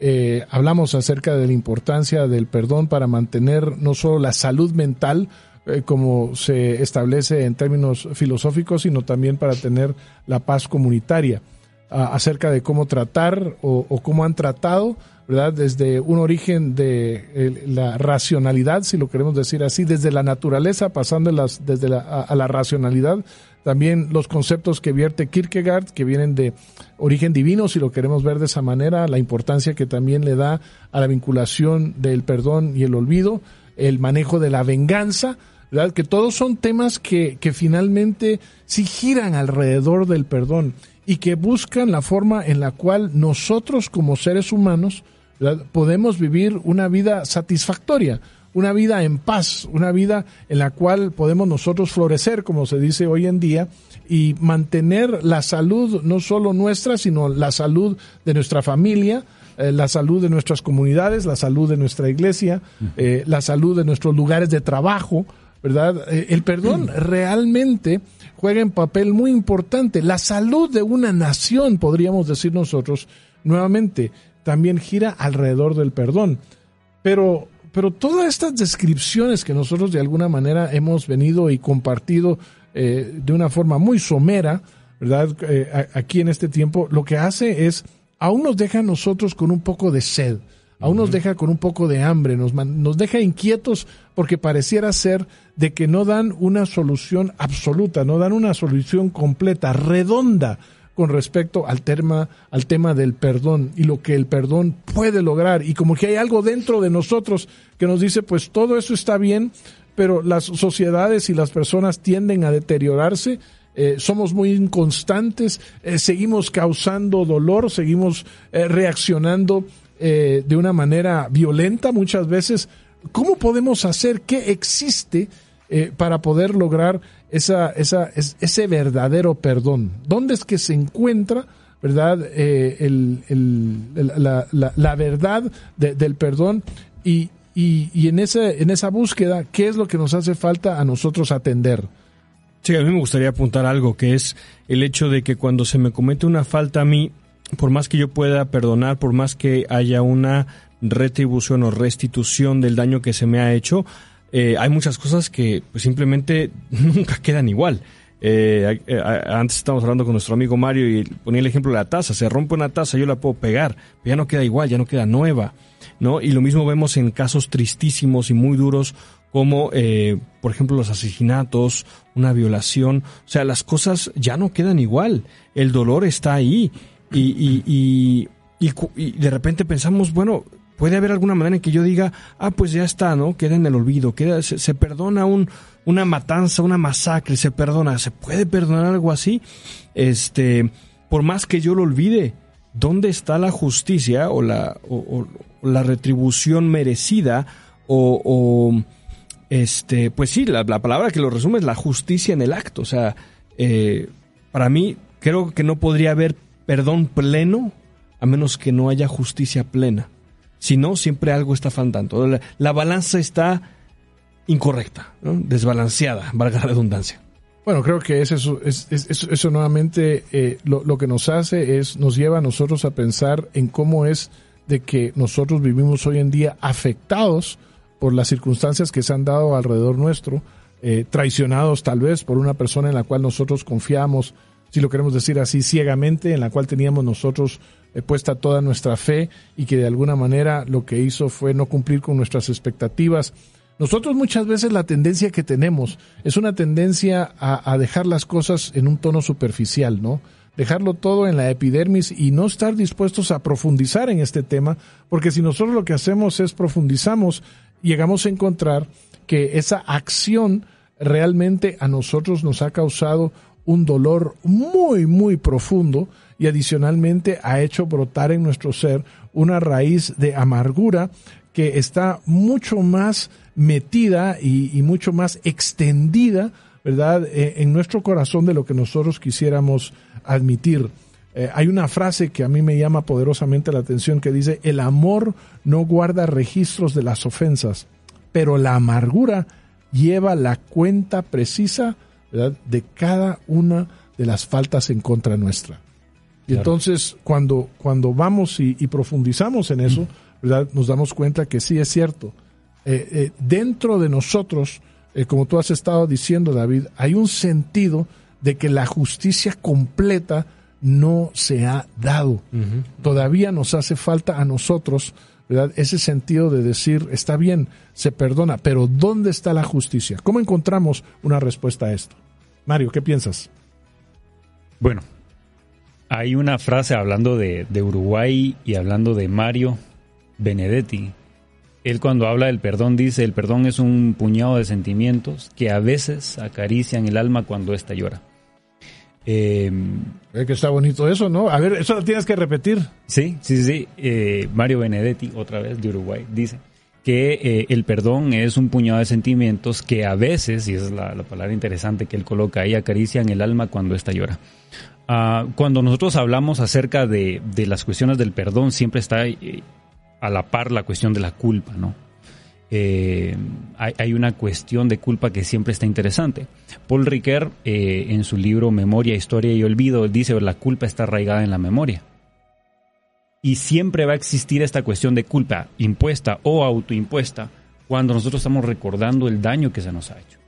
Eh, hablamos acerca de la importancia del perdón para mantener no solo la salud mental, eh, como se establece en términos filosóficos, sino también para tener la paz comunitaria, acerca de cómo tratar o, cómo han tratado, ¿verdad? Desde un origen de la racionalidad, si lo queremos decir así, desde la naturaleza, pasando desde a la racionalidad, también los conceptos que vierte Kierkegaard, que vienen de origen divino, si lo queremos ver de esa manera, la importancia que también le da a la vinculación del perdón y el olvido, el manejo de la venganza, ¿verdad? Que todos son temas que, finalmente sí giran alrededor del perdón y que buscan la forma en la cual nosotros como seres humanos podemos vivir una vida satisfactoria, una vida en paz, una vida en la cual podemos nosotros florecer, como se dice hoy en día, y mantener la salud no solo nuestra, sino la salud de nuestra familia, eh, la salud de nuestras comunidades, la salud de nuestra iglesia, eh, la salud de nuestros lugares de trabajo, ¿verdad? Eh, el perdón realmente juega un papel muy importante. La salud de una nación, podríamos decir nosotros, nuevamente, también gira alrededor del perdón. Pero, pero todas estas descripciones que nosotros de alguna manera hemos venido y compartido eh, de una forma muy somera, ¿verdad? Eh, a- aquí en este tiempo, lo que hace es, aún nos deja a nosotros con un poco de sed, aún nos deja con un poco de hambre, nos, nos deja inquietos porque pareciera ser de que no dan una solución absoluta, no dan una solución completa, redonda con respecto al tema, al tema del perdón y lo que el perdón puede lograr. Y como que hay algo dentro de nosotros que nos dice, pues todo eso está bien, pero las sociedades y las personas tienden a deteriorarse, eh, somos muy inconstantes, eh, seguimos causando dolor, seguimos eh, reaccionando de una manera violenta muchas veces. ¿Cómo podemos hacer? ¿Qué existe para poder lograr esa, esa, es- ese verdadero perdón? ¿Dónde es que se encuentra, verdad, eh, el, el- la, la- la verdad de- del perdón? Y, y, y en, ese, en esa búsqueda, ¿qué es lo que nos hace falta a nosotros atender? Sí, a mí me gustaría apuntar algo, que es el hecho de que cuando se me comete una falta a mí, por más que yo pueda perdonar, por más que haya una retribución o restitución del daño que se me ha hecho, eh, hay muchas cosas que pues, simplemente (laughs) nunca quedan igual. Eh, eh, antes estábamos hablando con nuestro amigo Mario y ponía el ejemplo de la taza. Se rompe una taza, yo la puedo pegar, pero ya no queda igual, ya no queda nueva. ¿no? Y lo mismo vemos en casos tristísimos y muy duros como, eh, por ejemplo, los asesinatos, una violación. O sea, las cosas ya no quedan igual. El dolor está ahí. Y, y, y, y de repente pensamos, bueno, puede haber alguna manera en que yo diga, ah, pues ya está, ¿no? Queda en el olvido, queda, se, se perdona un, una matanza, una masacre, se perdona, se puede perdonar algo así. Este, por más que yo lo olvide, ¿dónde está la justicia o la, la retribución merecida o, o, este, pues sí, la, la palabra que lo resume es la justicia en el acto. O sea, eh, para mí creo que no podría haber perdón pleno a menos que no haya justicia plena. Si no, siempre algo está faltando. La, la balanza está incorrecta, desbalanceada, valga la redundancia. Bueno, creo que es eso, es, es- es- eso nuevamente eh, lo, lo que nos hace es, nos lleva a nosotros a pensar en cómo es de que nosotros vivimos hoy en día afectados por las circunstancias que se han dado alrededor nuestro, eh, traicionados tal vez por una persona en la cual nosotros confiamos, si lo queremos decir así, ciegamente, en la cual teníamos nosotros puesta toda nuestra fe y que de alguna manera lo que hizo fue no cumplir con nuestras expectativas. Nosotros muchas veces la tendencia que tenemos es una tendencia a, a dejar las cosas en un tono superficial, ¿no? Dejarlo todo en la epidermis y no estar dispuestos a profundizar en este tema, porque si nosotros lo que hacemos es profundizamos, llegamos a encontrar que esa acción realmente a nosotros nos ha causado un dolor muy, muy profundo y adicionalmente ha hecho brotar en nuestro ser una raíz de amargura que está mucho más metida y, mucho más extendida, ¿verdad?, Eh, en nuestro corazón de lo que nosotros quisiéramos admitir. Eh, hay una frase que a mí me llama poderosamente la atención que dice, el amor no guarda registros de las ofensas, pero la amargura lleva la cuenta precisa de cada una de las faltas en contra nuestra. Y entonces, cuando, cuando vamos y, y profundizamos en eso, ¿verdad? Nos damos cuenta que sí es cierto. Eh, eh, dentro de nosotros, eh, como tú has estado diciendo, David, hay un sentido de que la justicia completa no se ha dado. Todavía nos hace falta a nosotros, ¿verdad? Ese sentido de decir, está bien, se perdona, pero ¿dónde está la justicia? ¿Cómo encontramos una respuesta a esto? Mario, ¿qué piensas? Bueno, hay una frase hablando de, de Uruguay y hablando de Mario Benedetti. Él cuando habla del perdón dice, el perdón es un puñado de sentimientos que a veces acarician el alma cuando ésta llora. Eh, Eh, que está bonito eso, ¿no? A ver, eso lo tienes que repetir. Sí, sí, sí. Eh, Mario Benedetti, otra vez de Uruguay, dice que eh, el perdón es un puñado de sentimientos que a veces, y esa es la, la palabra interesante que él coloca ahí, acarician el alma cuando ésta llora. Ah, cuando nosotros hablamos acerca de, de las cuestiones del perdón, siempre está eh, a la par la cuestión de la culpa, ¿no? Eh, hay, hay una cuestión de culpa que siempre está interesante. Paul Ricoeur, eh, en su libro Memoria, Historia y Olvido, él dice la culpa está arraigada en la memoria. Y siempre va a existir esta cuestión de culpa impuesta o autoimpuesta cuando nosotros estamos recordando el daño que se nos ha hecho.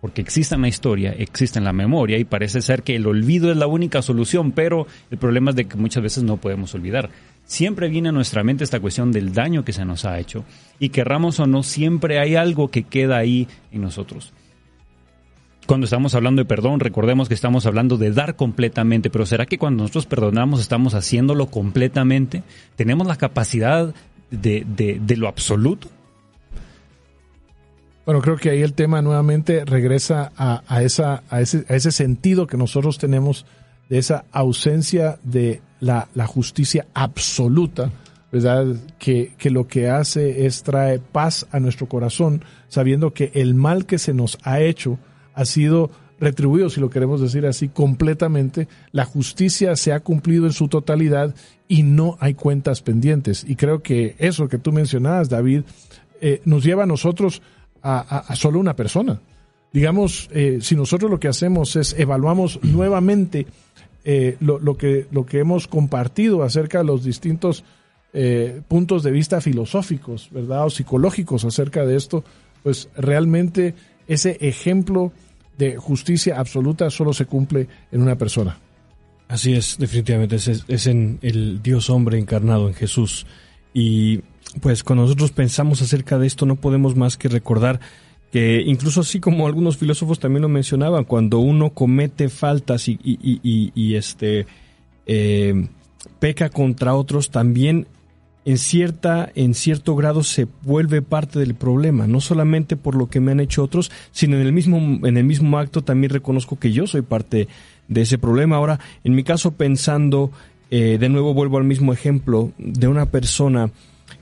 Porque existe en la historia, existe en la memoria y parece ser que el olvido es la única solución, pero el problema es de que muchas veces no podemos olvidar. Siempre viene a nuestra mente esta cuestión del daño que se nos ha hecho y querramos o no, siempre hay algo que queda ahí en nosotros. Cuando estamos hablando de perdón, recordemos que estamos hablando de dar completamente, pero ¿será que cuando nosotros perdonamos estamos haciéndolo completamente? ¿Tenemos la capacidad de, de, de lo absoluto? Bueno, creo que ahí el tema nuevamente regresa a, esa, a, ese, sentido que nosotros tenemos de esa ausencia de la, justicia absoluta, ¿verdad? Que, lo que hace es traer paz a nuestro corazón, sabiendo que el mal que se nos ha hecho ha sido retribuido, si lo queremos decir así, completamente. La justicia se ha cumplido en su totalidad y no hay cuentas pendientes. Y creo que eso que tú mencionabas, David, eh, nos lleva a nosotros a, solo una persona. Digamos, eh, si nosotros lo que hacemos es evaluamos nuevamente eh, lo, lo, que, lo que hemos compartido acerca de los distintos eh, puntos de vista filosóficos, ¿verdad? O psicológicos acerca de esto, pues realmente ese ejemplo de justicia absoluta solo se cumple en una persona. Así es, definitivamente, es, es en el Dios hombre encarnado en Jesús. Y pues cuando nosotros pensamos acerca de esto no podemos más que recordar que incluso así como algunos filósofos también lo mencionaban, cuando uno comete faltas y, y, y, y este eh, peca contra otros, también en cierta, en cierto grado se vuelve parte del problema, no solamente por lo que me han hecho otros, sino en el mismo, en el mismo acto también reconozco que yo soy parte de ese problema. Ahora, en mi caso, pensando, eh, de nuevo vuelvo al mismo ejemplo de una persona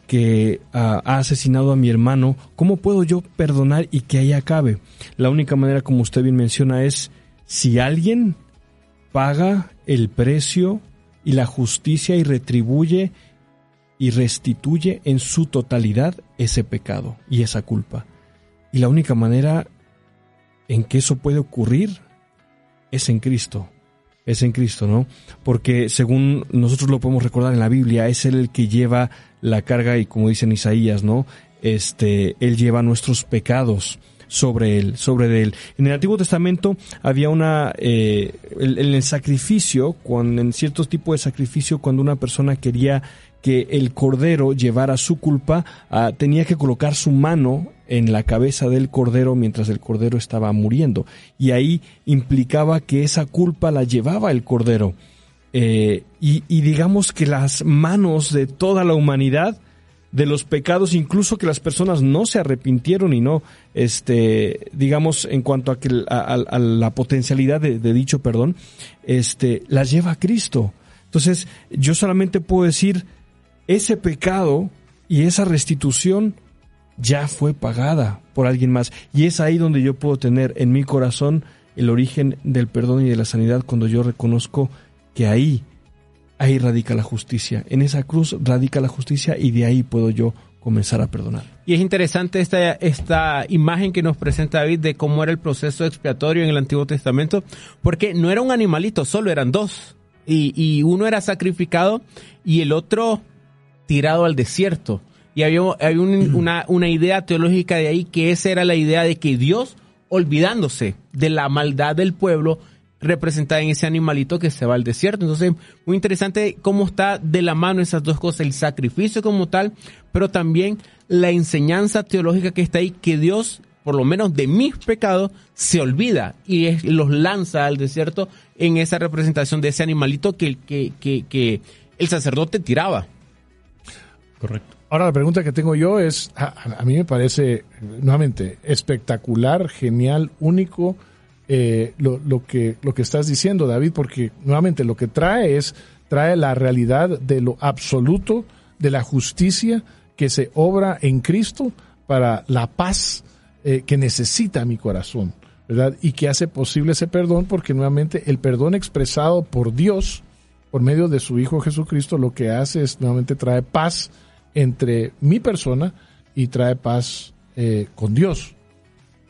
que uh, ha asesinado a mi hermano, ¿cómo puedo yo perdonar y que ahí acabe? La única manera, como usted bien menciona, es si alguien paga el precio y la justicia y retribuye y restituye en su totalidad ese pecado y esa culpa. Y la única manera en que eso puede ocurrir es en Cristo. Es en Cristo, ¿no? Porque según nosotros lo podemos recordar en la Biblia, es el que lleva la carga y como dice en Isaías, ¿no? Este, Él lleva nuestros pecados sobre él, sobre él. En el Antiguo Testamento había una, eh, el, sacrificio, cuando, en ciertos tipos de sacrificio, cuando una persona quería que el cordero llevara su culpa, ah, tenía que colocar su mano en la cabeza del cordero mientras el cordero estaba muriendo. Y ahí implicaba que esa culpa la llevaba el cordero. Eh, y, digamos que las manos de toda la humanidad de los pecados, incluso que las personas no se arrepintieron y no, este, digamos, en cuanto a, que, a, la potencialidad de, de, dicho perdón, este, las lleva a Cristo. Entonces, yo solamente puedo decir, ese pecado y esa restitución ya fue pagada por alguien más. Y es ahí donde yo puedo tener en mi corazón el origen del perdón y de la sanidad cuando yo reconozco que ahí, ahí radica la justicia. En esa cruz radica la justicia y de ahí puedo yo comenzar a perdonar. Y es interesante esta, esta imagen que nos presenta David de cómo era el proceso expiatorio en el Antiguo Testamento, porque no era un animalito, solo eran dos. Y, y uno era sacrificado y el otro tirado al desierto. Y había, una, una idea teológica de ahí que esa era la idea de que Dios, olvidándose de la maldad del pueblo, representada en ese animalito que se va al desierto. Entonces, muy interesante cómo está de la mano esas dos cosas, el sacrificio como tal, pero también la enseñanza teológica que está ahí, que Dios, por lo menos de mis pecados, se olvida y los lanza al desierto en esa representación de ese animalito que, que, que, que el sacerdote tiraba. Correcto. Ahora la pregunta que tengo yo es, a, mí me parece nuevamente espectacular, genial, único eh, lo, lo, que, lo que estás diciendo, David, porque nuevamente lo que trae es, trae la realidad de lo absoluto, de la justicia que se obra en Cristo para la paz eh, que necesita mi corazón, ¿verdad? Y que hace posible ese perdón, porque nuevamente el perdón expresado por Dios, por medio de su Hijo Jesucristo, lo que hace es nuevamente trae paz, entre mi persona y trae paz eh, con Dios.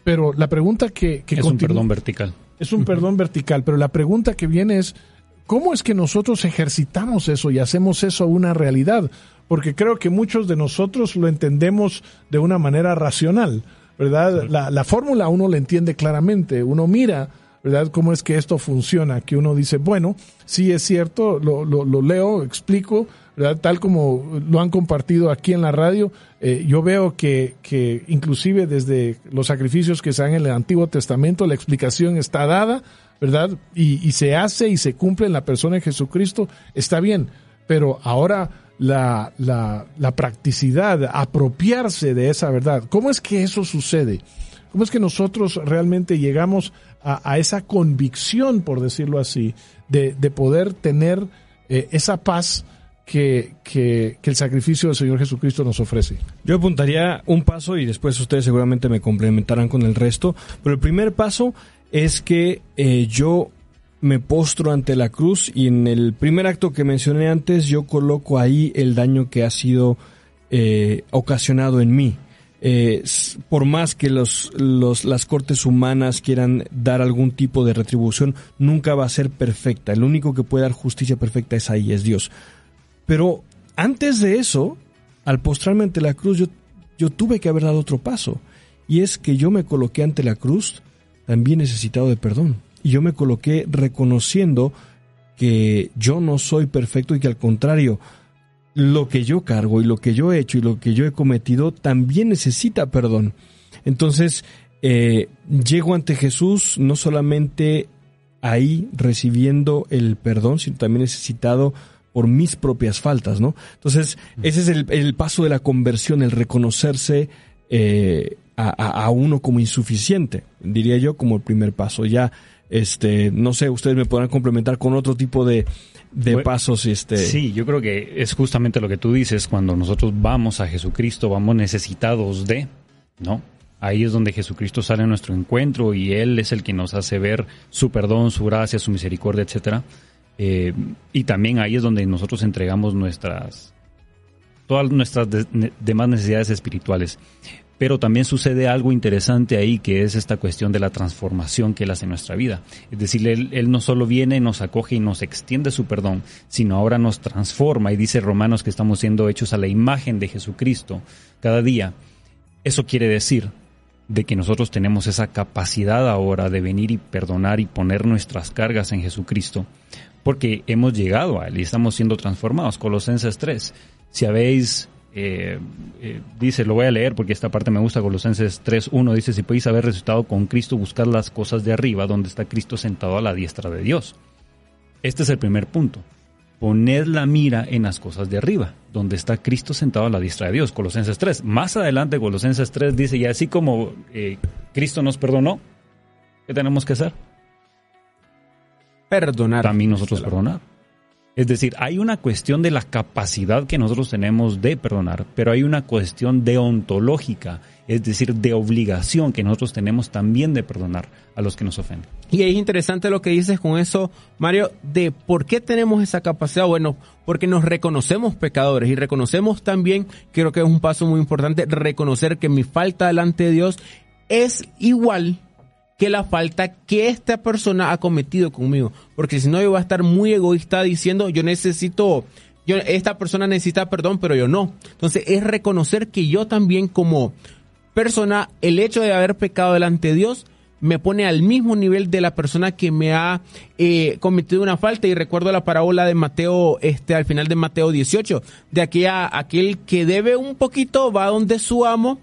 Pero la pregunta que... es un perdón vertical. Es un perdón vertical, pero la pregunta que viene es, ¿cómo es que nosotros ejercitamos eso y hacemos eso una realidad? Porque creo que muchos de nosotros lo entendemos de una manera racional, ¿verdad? La, la fórmula uno la entiende claramente, uno mira, ¿verdad? ¿Cómo es que esto funciona? Que uno dice, bueno, sí es cierto, lo, lo, leo, explico, Tal como lo han compartido aquí en la radio, eh, yo veo que, que inclusive desde los sacrificios que se dan en el Antiguo Testamento, la explicación está dada, ¿verdad? Y, y se hace y se cumple en la persona de Jesucristo, está bien, pero ahora la, la, la practicidad, apropiarse de esa verdad, ¿cómo es que eso sucede? ¿Cómo es que nosotros realmente llegamos a, esa convicción, por decirlo así, de, de poder tener eh, esa paz que, que, el sacrificio del Señor Jesucristo nos ofrece. Yo apuntaría un paso y después ustedes seguramente me complementarán con el resto, pero el primer paso es que eh, yo me postro ante la cruz y en el primer acto que mencioné antes yo coloco ahí el daño que ha sido eh, ocasionado en mí. Eh, por más que los, los, las cortes humanas quieran dar algún tipo de retribución, nunca va a ser perfecta. El único que puede dar justicia perfecta es ahí, es Dios. Pero antes de eso, al postrarme ante la cruz, yo, yo tuve que haber dado otro paso. Y es que yo me coloqué ante la cruz también necesitado de perdón. Y yo me coloqué reconociendo que yo no soy perfecto y que al contrario, lo que yo cargo y lo que yo he hecho y lo que yo he cometido también necesita perdón. Entonces, eh, llego ante Jesús no solamente ahí recibiendo el perdón, sino también necesitado por mis propias faltas, ¿no? Entonces, ese es el, paso de la conversión, el reconocerse eh, a, uno como insuficiente, diría yo, como el primer paso. Ya, este, no sé, ustedes me podrán complementar con otro tipo de, de pasos. Este... Sí, yo creo que es justamente lo que tú dices, cuando nosotros vamos a Jesucristo, vamos necesitados de, ¿no? Ahí es donde Jesucristo sale a nuestro encuentro y Él es el que nos hace ver su perdón, su gracia, su misericordia, etcétera. Eh, y también ahí es donde nosotros entregamos nuestras todas nuestras demás necesidades espirituales. Pero también sucede algo interesante ahí, que es esta cuestión de la transformación que Él hace en nuestra vida. Es decir, Él, no solo viene, nos acoge y nos extiende su perdón, sino ahora nos transforma. Y dice Romanos que estamos siendo hechos a la imagen de Jesucristo cada día. Eso quiere decir de que nosotros tenemos esa capacidad ahora de venir y perdonar y poner nuestras cargas en Jesucristo, porque hemos llegado a Él y estamos siendo transformados. Colosenses 3. Si habéis eh, eh, dice, lo voy a leer porque esta parte me gusta, Colosenses 3.1 dice, si podéis haber resucitado con Cristo, buscar las cosas de arriba, donde está Cristo sentado a la diestra de Dios. Este es el primer punto. Poned la mira en las cosas de arriba, donde está Cristo sentado a la diestra de Dios. Colosenses 3. Más adelante, Colosenses 3 dice, y así como eh, Cristo nos perdonó, ¿qué tenemos que hacer? Perdonar. También nosotros perdonar. Es decir, hay una cuestión de la capacidad que nosotros tenemos de perdonar, pero hay una cuestión deontológica, es decir, de obligación que nosotros tenemos también de perdonar a los que nos ofenden. Y es interesante lo que dices con eso, Mario, de por qué tenemos esa capacidad. Bueno, porque nos reconocemos pecadores y reconocemos también, creo que es un paso muy importante, reconocer que mi falta delante de Dios es igual que la falta que esta persona ha cometido conmigo. Porque si no, yo voy a estar muy egoísta diciendo, yo necesito, yo, esta persona necesita perdón, pero yo no. Entonces es reconocer que yo también como persona, el hecho de haber pecado delante de Dios, me pone al mismo nivel de la persona que me ha eh, cometido una falta. Y recuerdo la parábola de Mateo, este, al final de Mateo 18, de aquella, aquel que debe un poquito, va donde su amo,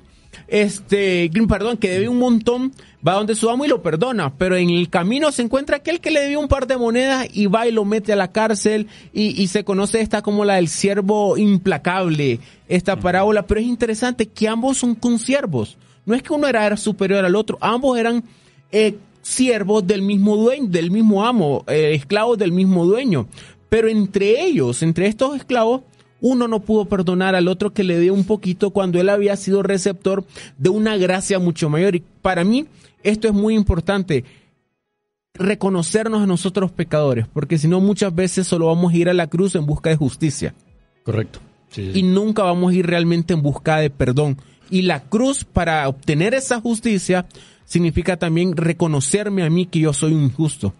este, perdón, que debe un montón, va donde su amo y lo perdona, pero en el camino se encuentra aquel que le debió un par de monedas y va y lo mete a la cárcel y, se conoce esta como la del siervo implacable, esta parábola, pero es interesante que ambos son consiervos. No es que uno era, superior al otro, ambos eran eh, siervos del mismo dueño, del mismo amo, eh, esclavos del mismo dueño. Pero entre ellos, entre estos esclavos, uno no pudo perdonar al otro que le dio un poquito cuando él había sido receptor de una gracia mucho mayor. Y para mí esto es muy importante, reconocernos a nosotros pecadores, porque si no muchas veces solo vamos a ir a la cruz en busca de justicia. Correcto. Y nunca vamos a ir realmente en busca de perdón. Y la cruz para obtener esa justicia significa también reconocerme a mí que yo soy un injusto.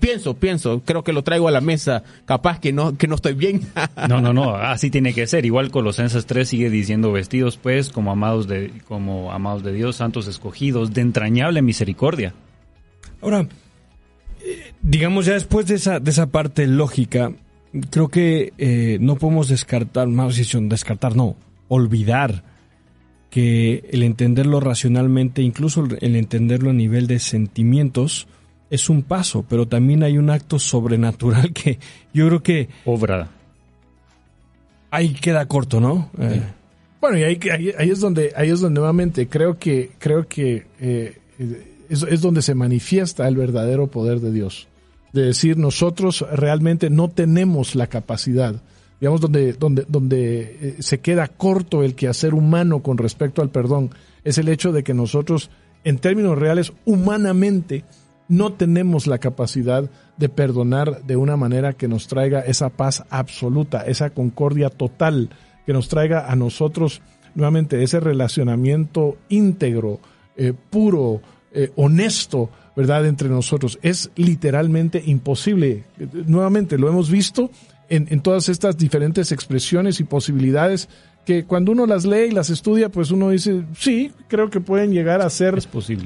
Pienso, pienso, creo que lo traigo a la mesa, capaz que no, que no estoy bien. (laughs) no, no, no, así tiene que ser. Igual Colosenses 3 sigue diciendo vestidos pues como amados de, como amados de Dios, santos escogidos, de entrañable misericordia. Ahora, eh, digamos ya después de esa, de esa parte lógica, creo que eh, no podemos descartar, más descartar, no, olvidar que el entenderlo racionalmente, incluso el entenderlo a nivel de sentimientos, es un paso, pero también hay un acto sobrenatural que yo creo que... Obra. Ahí queda corto, ¿no? Eh, bueno, y ahí, ahí, es donde, ahí es donde nuevamente creo que, creo que eh, es, es, donde se manifiesta el verdadero poder de Dios. De decir, nosotros realmente no tenemos la capacidad, digamos, donde, donde, donde eh, se queda corto el quehacer humano con respecto al perdón, es el hecho de que nosotros, en términos reales, humanamente, no tenemos la capacidad de perdonar de una manera que nos traiga esa paz absoluta, esa concordia total, que nos traiga a nosotros nuevamente ese relacionamiento íntegro, eh, puro, eh, honesto, ¿verdad? Entre nosotros. Es literalmente imposible. Nuevamente, lo hemos visto en, en todas estas diferentes expresiones y posibilidades que cuando uno las lee y las estudia, pues uno dice, sí, creo que pueden llegar a ser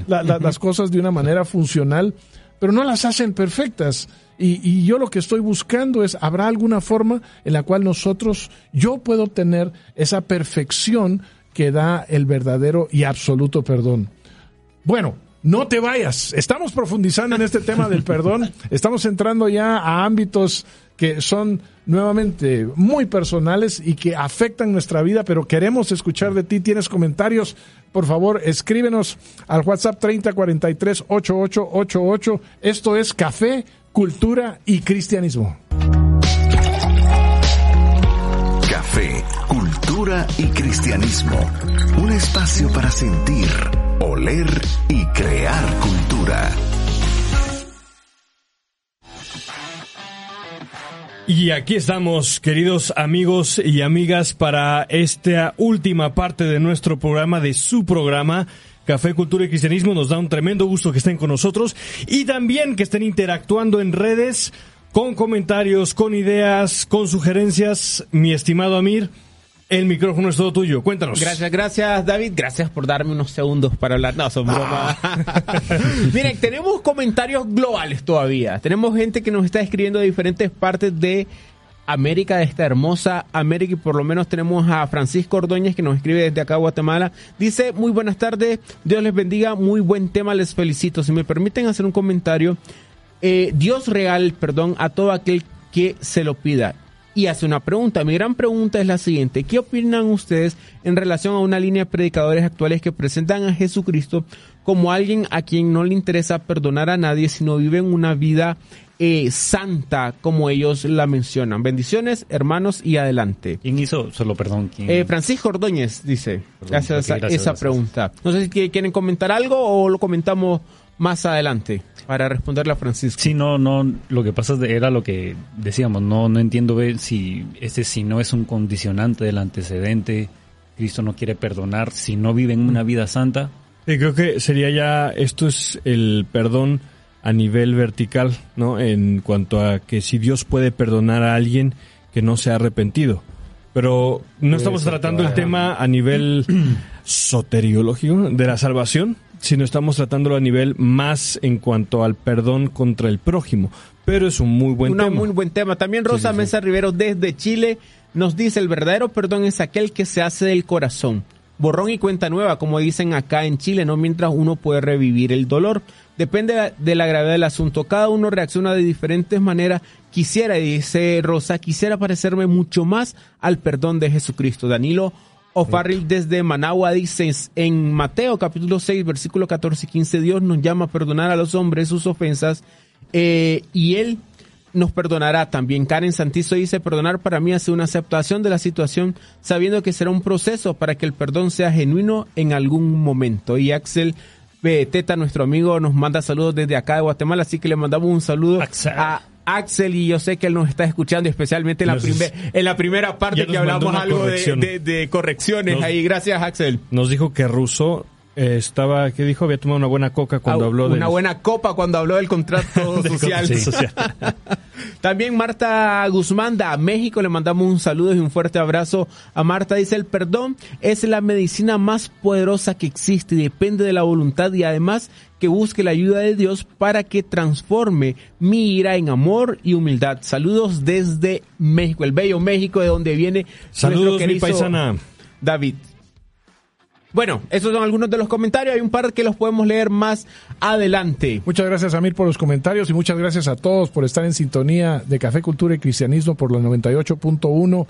las cosas de una manera funcional, pero no las hacen perfectas. Y, y, yo lo que estoy buscando es, ¿habrá alguna forma en la cual nosotros, yo puedo tener esa perfección que da el verdadero y absoluto perdón? Bueno, no te vayas. Estamos profundizando en este tema del perdón. (laughs) Estamos entrando ya a ámbitos que son nuevamente muy personales y que afectan nuestra vida, pero queremos escuchar de ti. ¿Tienes comentarios? Por favor, escríbenos al WhatsApp 3043 8888. Esto es Café, Cultura y Cristianismo. Café, cultura y cristianismo. Un espacio para sentir, oler y crear cultura. Y aquí estamos, queridos amigos y amigas, para esta última parte de nuestro programa, de su programa. Café, Cultura y Cristianismo. Nos da un tremendo gusto que estén con nosotros y también que estén interactuando en redes con comentarios, con ideas, con sugerencias. Mi estimado Amir, el micrófono es todo tuyo. Cuéntanos. Gracias, gracias David. Gracias por darme unos segundos para hablar. No, son bromas. (laughs) Miren, tenemos comentarios globales todavía. Tenemos gente que nos está escribiendo de diferentes partes de América, de esta hermosa América. Y por lo menos tenemos a Francisco Ordóñez que nos escribe desde acá, Guatemala. Dice, muy buenas tardes. Dios les bendiga. Muy buen tema. Les felicito. Si me permiten hacer un comentario. Eh, Dios real, perdón, a todo aquel que se lo pida y hace una pregunta. Mi gran pregunta es la siguiente. ¿Qué opinan ustedes en relación a una línea de predicadores actuales que presentan a Jesucristo como alguien a quien no le interesa perdonar a nadie, sino viven una vida eh, santa como ellos la mencionan? Bendiciones, hermanos, y adelante. ¿Quién hizo? Solo perdón. ¿quién? Eh, Francisco Ordóñez dice, Perdón, hace esa, gracias, esa gracias. pregunta. No sé si quieren comentar algo o lo comentamos más adelante para responderle a Francisco. Sí, no, no, lo que pasa era lo que decíamos, no, no entiendo ver si este si no es un condicionante del antecedente, Cristo no quiere perdonar, si no viven una vida santa, Y creo que sería ya, esto es el perdón a nivel vertical, ¿no? En cuanto a que si Dios puede perdonar a alguien que no se ha arrepentido. Pero no estamos tratando el tema a nivel (clears throat) soteriológico de la salvación, sino estamos tratándolo a nivel más en cuanto al perdón contra el prójimo. Pero es un muy buen Una tema. muy buen tema. También Rosa sí, sí. Mesa Rivero desde Chile nos dice el verdadero perdón es aquel que se hace del corazón. Borrón y cuenta nueva, como dicen acá en Chile, no mientras uno puede revivir el dolor. Depende de la gravedad del asunto. Cada uno reacciona de diferentes maneras. Quisiera, dice Rosa, quisiera parecerme mucho más al perdón de Jesucristo. Danilo O'Farrill desde Managua dice en Mateo capítulo 6 versículo 14 y 15 Dios nos llama a perdonar a los hombres sus ofensas eh, y él nos perdonará también. Karen Santizo dice, perdonar para mí hace una aceptación de la situación, sabiendo que será un proceso para que el perdón sea genuino en algún momento. Y Axel eh, Teta, nuestro amigo, nos manda saludos desde acá de Guatemala, así que le mandamos un saludo Axel. a Axel y yo sé que él nos está escuchando, especialmente en la, primer- en la primera parte que hablamos algo de, corrección. de- de correcciones Nos- ahí. Gracias, Axel. Nos dijo que Rousseau eh, estaba, ¿qué dijo? Había tomado una buena coca cuando Ah, habló de una buena copa cuando habló del contrato (laughs) social. (laughs) También Marta Guzmán de México le mandamos un saludo y un fuerte abrazo a Marta. Dice, el perdón es la medicina más poderosa que existe y depende de la voluntad y además que busque la ayuda de Dios para que transforme mi ira en amor y humildad. Saludos desde México, el bello México de donde viene Saludos, mi querido paisana. David. Bueno, esos son algunos de los comentarios. Hay un par que los podemos leer más adelante. Muchas gracias, Amir, por los comentarios y muchas gracias a todos por estar en sintonía de Café Cultura y Cristianismo por la 98.1.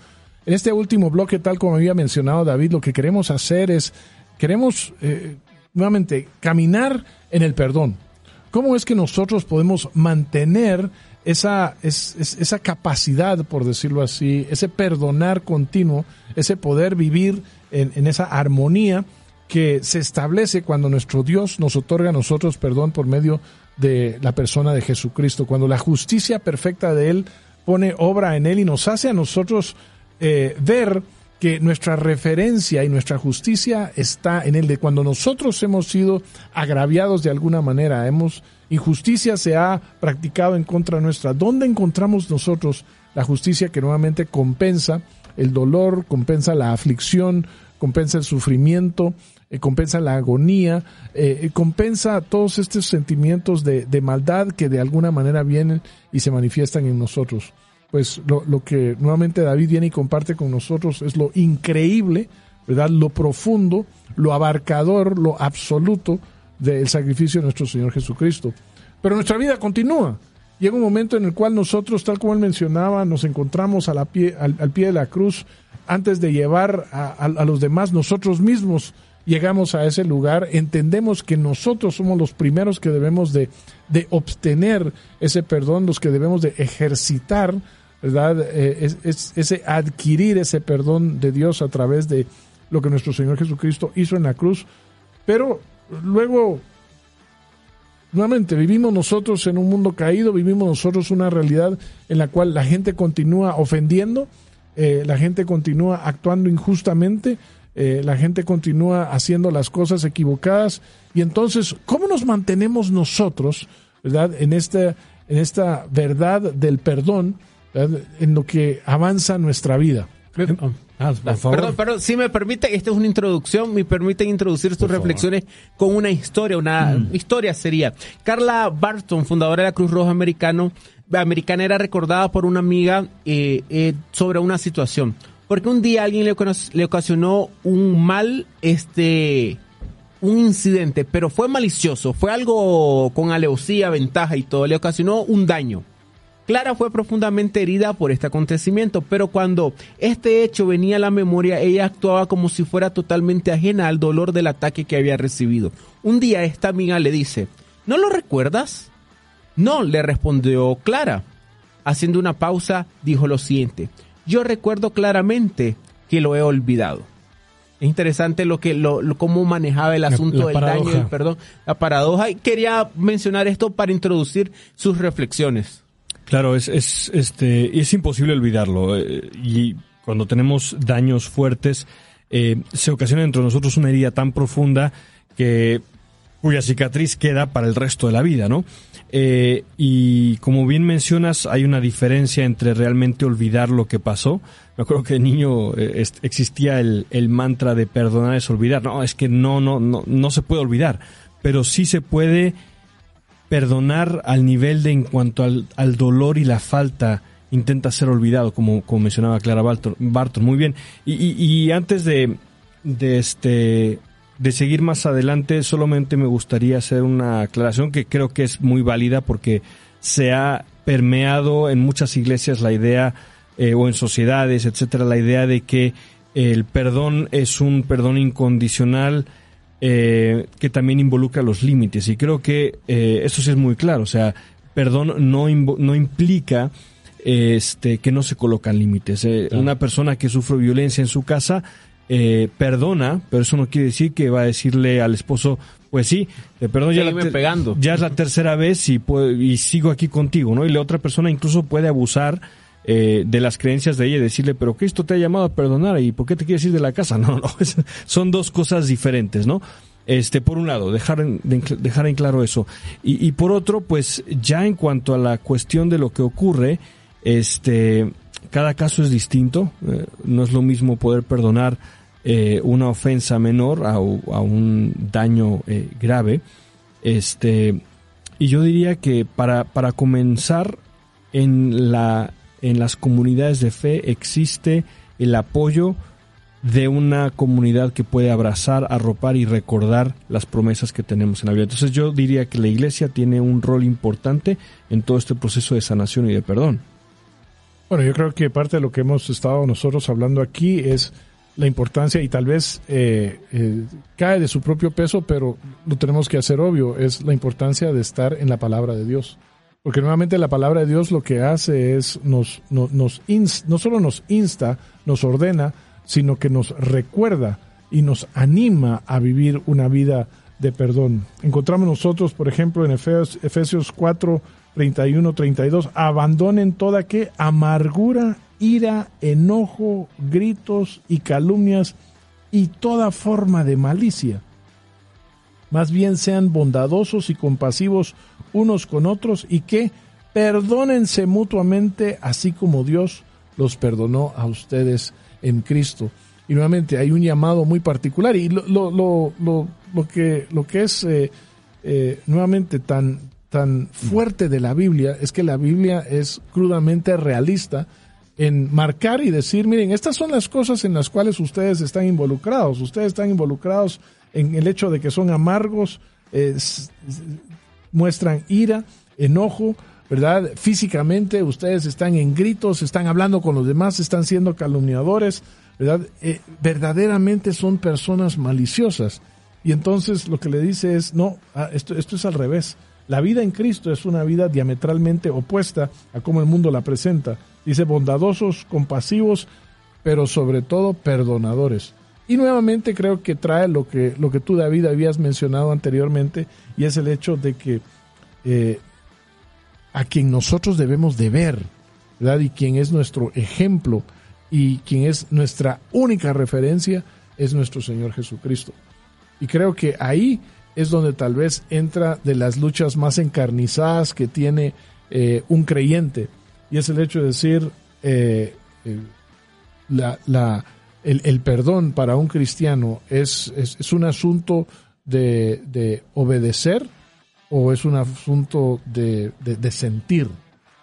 En este último bloque, tal como había mencionado David, lo que queremos hacer es, queremos eh, nuevamente caminar en el perdón. ¿Cómo es que nosotros podemos mantener esa, es- es- esa capacidad, por decirlo así, ese perdonar continuo, ese poder vivir en, esa armonía que se establece cuando nuestro Dios nos otorga a nosotros perdón por medio de la persona de Jesucristo, cuando la justicia perfecta de Él pone obra en Él y nos hace a nosotros eh, ver que nuestra referencia y nuestra justicia está en Él, de cuando nosotros hemos sido agraviados de alguna manera, hemos injusticia se ha practicado en contra nuestra. ¿Dónde encontramos nosotros la justicia que nuevamente compensa el dolor, compensa la aflicción, compensa el sufrimiento, eh, compensa la agonía, eh, eh, compensa todos estos sentimientos de, maldad que de alguna manera vienen y se manifiestan en nosotros? Pues lo, lo que nuevamente David viene y comparte con nosotros es lo increíble, ¿verdad? Lo profundo, lo abarcador, lo absoluto del sacrificio de nuestro Señor Jesucristo. Pero nuestra vida continúa. Llega un momento en el cual nosotros, tal como él mencionaba, nos encontramos a la pie, al, pie de la cruz antes de llevar a, los demás, nosotros mismos llegamos a ese lugar, entendemos que nosotros somos los primeros que debemos de, obtener ese perdón, los que debemos de ejercitar ¿verdad? Eh, es, es ese adquirir ese perdón de Dios a través de lo que nuestro Señor Jesucristo hizo en la cruz. Pero luego, nuevamente, vivimos nosotros en un mundo caído, vivimos nosotros una realidad en la cual la gente continúa ofendiendo, eh, la gente continúa actuando injustamente, eh, la gente continúa haciendo las cosas equivocadas. Y entonces, ¿cómo nos mantenemos nosotros, verdad, en esta, en esta verdad del perdón, en lo que avanza nuestra vida? Ah, por favor. Perdón, perdón, si me permite, esta es una introducción, me permiten introducir sus reflexiones con una historia, una mm. historia sería. Carla Barton, fundadora de la Cruz Roja Americano, Americana, era recordada por una amiga eh, eh, sobre una situación. Porque un día alguien le, le ocasionó un mal, este, un incidente, pero fue malicioso, fue algo con alevosía, ventaja y todo, le ocasionó un daño. Clara fue profundamente herida por este acontecimiento, pero cuando este hecho venía a la memoria, ella actuaba como si fuera totalmente ajena al dolor del ataque que había recibido. Un día esta amiga le dice, ¿no lo recuerdas? No, le respondió Clara. Haciendo una pausa, dijo lo siguiente, yo recuerdo claramente que lo he olvidado. Es interesante lo que lo, cómo manejaba el asunto del daño y el perdón, la paradoja. Y quería mencionar esto para introducir sus reflexiones. Claro, es, es, este, es imposible olvidarlo. Eh, y cuando tenemos daños fuertes, eh, se ocasiona entre nosotros una herida tan profunda que cuya cicatriz queda para el resto de la vida, ¿no? Eh, y como bien mencionas, hay una diferencia entre realmente olvidar lo que pasó. Me acuerdo que niño existía el, el, mantra de perdonar es olvidar. No, es que no, no, no, no se puede olvidar, pero sí se puede perdonar al nivel de en cuanto al, dolor y la falta intenta ser olvidado, como, como mencionaba Clara Barton. Muy bien. Y, antes de, de, este, de seguir más adelante, solamente me gustaría hacer una aclaración que creo que es muy válida porque se ha permeado en muchas iglesias la idea, eh, o en sociedades, etcétera, la idea de que el perdón es un perdón incondicional eh, que también involucra los límites. Y creo que eh, eso sí es muy claro. O sea, perdón no, no implica este, que no se colocan límites. Eh, una persona que sufre violencia en su casa perdona, pero eso no quiere decir que va a decirle al esposo, pues sí, te perdono ya, pegando. ya es la tercera vez y, y sigo aquí contigo, ¿no? Y la otra persona incluso puede abusar eh, de las creencias de ella decirle, pero Cristo te ha llamado a perdonar y ¿por qué te quieres ir de la casa? (laughs) No, no, son dos cosas diferentes, ¿no? Este, por un lado, dejar en, dejar en claro eso. Y, por otro, pues ya en cuanto a la cuestión de lo que ocurre, este, cada caso es distinto. Eh, no es lo mismo poder perdonar eh, una ofensa menor a, a un daño grave. Este, y yo diría que para, para comenzar en la en las comunidades de fe existe el apoyo de una comunidad que puede abrazar, arropar y recordar las promesas que tenemos en la Biblia. Entonces yo diría que la iglesia tiene un rol importante en todo este proceso de sanación y de perdón. Bueno, yo creo que parte de lo que hemos estado nosotros hablando aquí es la importancia y tal vez eh, eh, cae de su propio peso, pero lo tenemos que hacer obvio, es la importancia de estar en la palabra de Dios. Porque nuevamente la palabra de Dios lo que hace es, nos, nos, no solo nos insta, nos ordena, sino que nos recuerda y nos anima a vivir una vida de perdón. Encontramos nosotros, por ejemplo, en Efesios, Efesios 4, 31, 32, abandonen toda que amargura, ira, enojo, gritos y calumnias y toda forma de malicia. Más bien sean bondadosos y compasivos unos con otros y que perdónense mutuamente así como Dios los perdonó a ustedes en Cristo. Y nuevamente hay un llamado muy particular y lo, lo, lo, lo que, lo que es eh, eh, nuevamente tan, tan fuerte de la Biblia es que la Biblia es crudamente realista en marcar y decir, miren, estas son las cosas en las cuales ustedes están involucrados. Ustedes están involucrados en el hecho de que son amargos, muestran ira, enojo, ¿verdad? Físicamente ustedes están en gritos, están hablando con los demás, están siendo calumniadores, ¿verdad? Eh, verdaderamente son personas maliciosas. Y entonces lo que le dice es, no, ah, esto, esto es al revés. La vida en Cristo es una vida diametralmente opuesta a cómo el mundo la presenta. Dice bondadosos, compasivos, pero sobre todo perdonadores. Y nuevamente creo que trae lo que, lo que tú, David, habías mencionado anteriormente, y es el hecho de que eh, a quien nosotros debemos de ver, ¿verdad? Y quien es nuestro ejemplo y quien es nuestra única referencia es nuestro Señor Jesucristo. Y creo que ahí es donde tal vez entra de las luchas más encarnizadas que tiene eh, un creyente. Y es el hecho de decir, eh, la, el, el, perdón para un cristiano es, es, es un asunto de, de, obedecer o es un asunto de, de sentir.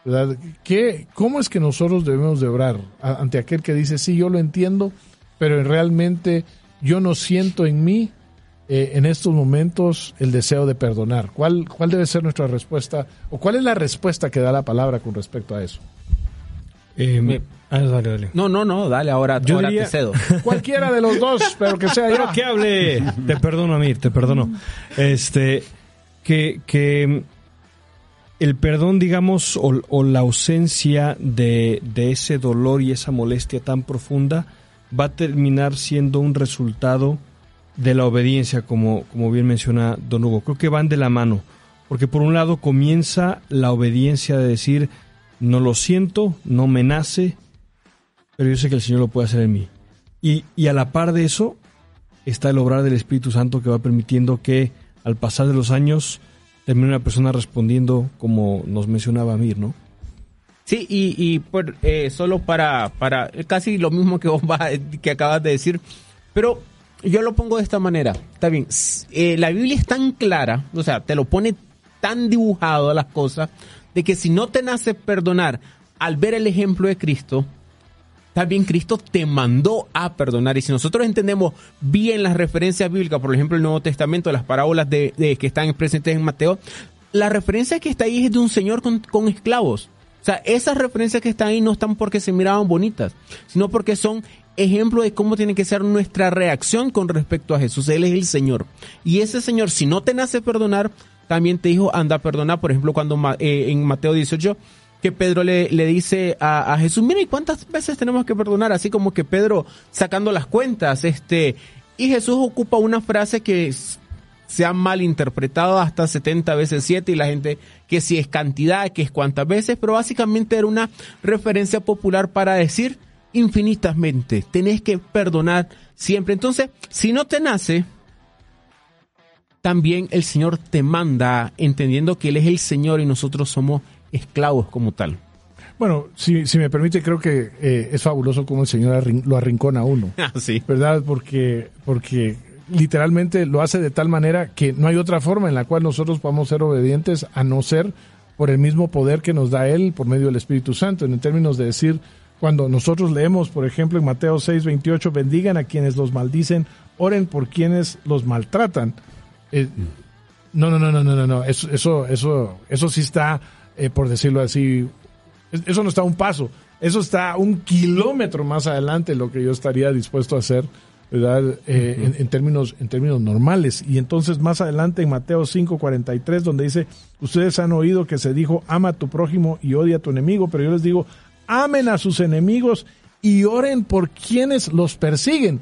¿verdad? ¿Qué, ¿Cómo es que nosotros debemos de obrar ante aquel que dice, sí, yo lo entiendo, pero realmente yo no siento en mí eh, en estos momentos el deseo de perdonar? ¿Cuál, ¿Cuál debe ser nuestra respuesta o cuál es la respuesta que da la palabra con respecto a eso? Eh, me, ah, dale, dale. No, no, no, dale, ahora, Yo ahora diría- te cedo. (laughs) Cualquiera de los dos, pero que sea Pero yo. que hable. Te perdono, Amir, te perdono. Este, que, que el perdón, digamos, o, o la ausencia de, de ese dolor y esa molestia tan profunda va a terminar siendo un resultado de la obediencia, como, como bien menciona Don Hugo. Creo que van de la mano. Porque por un lado comienza la obediencia de decir, no lo siento, no me nace, pero yo sé que el Señor lo puede hacer en mí. Y, y a la par de eso está el obrar del Espíritu Santo que va permitiendo que al pasar de los años termine una persona respondiendo como nos mencionaba Amir, ¿no? Sí, y, y por, eh, solo para, para casi lo mismo que vos que acabas de decir, pero yo lo pongo de esta manera. Está bien, eh, la Biblia es tan clara, o sea, te lo pone tan dibujado a las cosas, de que si no te nace perdonar al ver el ejemplo de Cristo, también Cristo te mandó a perdonar. Y si nosotros entendemos bien las referencias bíblicas, por ejemplo, el Nuevo Testamento, las parábolas de, de- que están presentes en Mateo, la referencia que está ahí es de un señor con, con esclavos. O sea, esas referencias que están ahí no están porque se miraban bonitas, sino porque son ejemplos de cómo tiene que ser nuestra reacción con respecto a Jesús. Él es el Señor. Y ese Señor, si no te nace perdonar, también te dijo, anda a perdonar. Por ejemplo, cuando eh, en Mateo 18, que Pedro le, le dice a, a Jesús, mira, ¿y cuántas veces tenemos que perdonar? Así como que Pedro sacando las cuentas, este, y Jesús ocupa una frase que se ha malinterpretado hasta 70 veces 7 y la gente que si es cantidad, que es cuántas veces, pero básicamente era una referencia popular para decir infinitamente, tenés que perdonar siempre. Entonces, si no te nace, también el Señor te manda, entendiendo que Él es el Señor y nosotros somos esclavos como tal. Bueno, si, si me permite, creo que eh, es fabuloso cómo el Señor arrin- lo arrincona a uno. (laughs) Así. ¿verdad? Porque, porque literalmente lo hace de tal manera que no hay otra forma en la cual nosotros podamos ser obedientes a no ser por el mismo poder que nos da Él por medio del Espíritu Santo, en términos de decir, cuando nosotros leemos, por ejemplo, en Mateo 6, 28, bendigan a quienes los maldicen, oren por quienes los maltratan. Eh, no, no, no, no, no, no, no, eso, eso, eso, eso sí está, eh, por decirlo así, es- eso no está a un paso, eso está un kilómetro más adelante de lo que yo estaría dispuesto a hacer, ¿verdad? Eh, en, en términos, en términos normales. Y entonces más adelante en Mateo 5:43, donde dice, ustedes han oído que se dijo, ama a tu prójimo y odia a tu enemigo, pero yo les digo, amen a sus enemigos y oren por quienes los persiguen.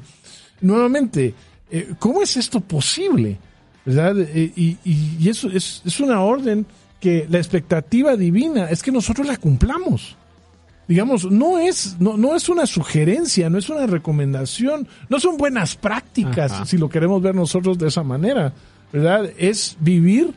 Nuevamente, eh, ¿cómo es esto posible? ¿Verdad? Eh, y, y- y eso es, es una orden que la expectativa divina es que nosotros la cumplamos. Digamos, no es, no, no es una sugerencia, no es una recomendación, no son buenas prácticas, Ajá. si lo queremos ver nosotros de esa manera, ¿verdad? Es vivir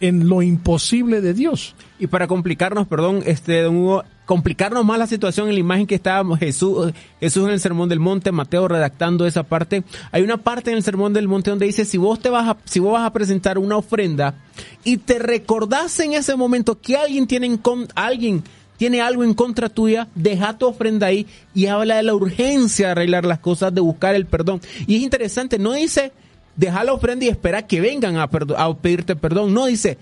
en lo imposible de Dios. Y para complicarnos, perdón, este, don Hugo, complicarnos más la situación en la imagen que estábamos Jesús, Jesús en el Sermón del Monte, Mateo redactando esa parte. Hay una parte en el Sermón del Monte donde dice, si vos te vas a, si vos vas a presentar una ofrenda y te recordás en ese momento que alguien tiene en alguien tiene algo en contra tuya, deja tu ofrenda ahí y habla de la urgencia de arreglar las cosas, de buscar el perdón. Y es interesante, no dice, deja la ofrenda y espera que vengan a pedirte perdón, no dice,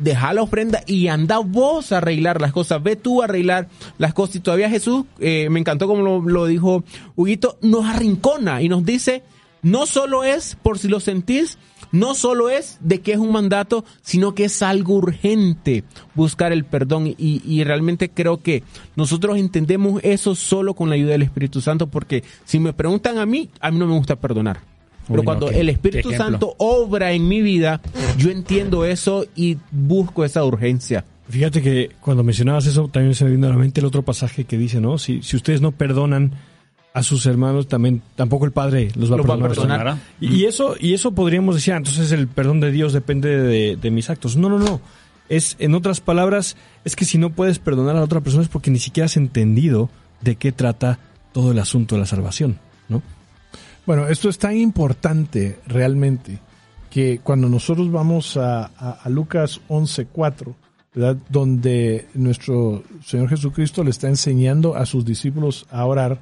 deja la ofrenda y anda vos a arreglar las cosas, ve tú a arreglar las cosas. Y todavía Jesús, eh, me encantó como lo, lo dijo Huguito, nos arrincona y nos dice, no solo es por si lo sentís, no solo es de que es un mandato, sino que es algo urgente buscar el perdón. Y, y realmente creo que nosotros entendemos eso solo con la ayuda del Espíritu Santo, porque si me preguntan a mí, a mí no me gusta perdonar. Pero Uy, cuando el Espíritu. Santo obra en mi vida, yo entiendo eso y busco esa urgencia. Fíjate que cuando mencionabas eso, también se me vino a la mente el otro pasaje que dice, ¿no? Si, si ustedes no perdonan a sus hermanos, también tampoco el Padre los va Los va a perdonar. Y, y eso, y eso podríamos decir, ah, entonces el perdón de Dios depende de, de mis actos. No, no, no. Es, en otras palabras, es que si no puedes perdonar a la otra persona es porque ni siquiera has entendido de qué trata todo el asunto de la salvación, ¿no? Bueno, esto es tan importante realmente que cuando nosotros vamos a, Lucas 11.4, ¿verdad? Donde nuestro Señor Jesucristo le está enseñando a sus discípulos a orar,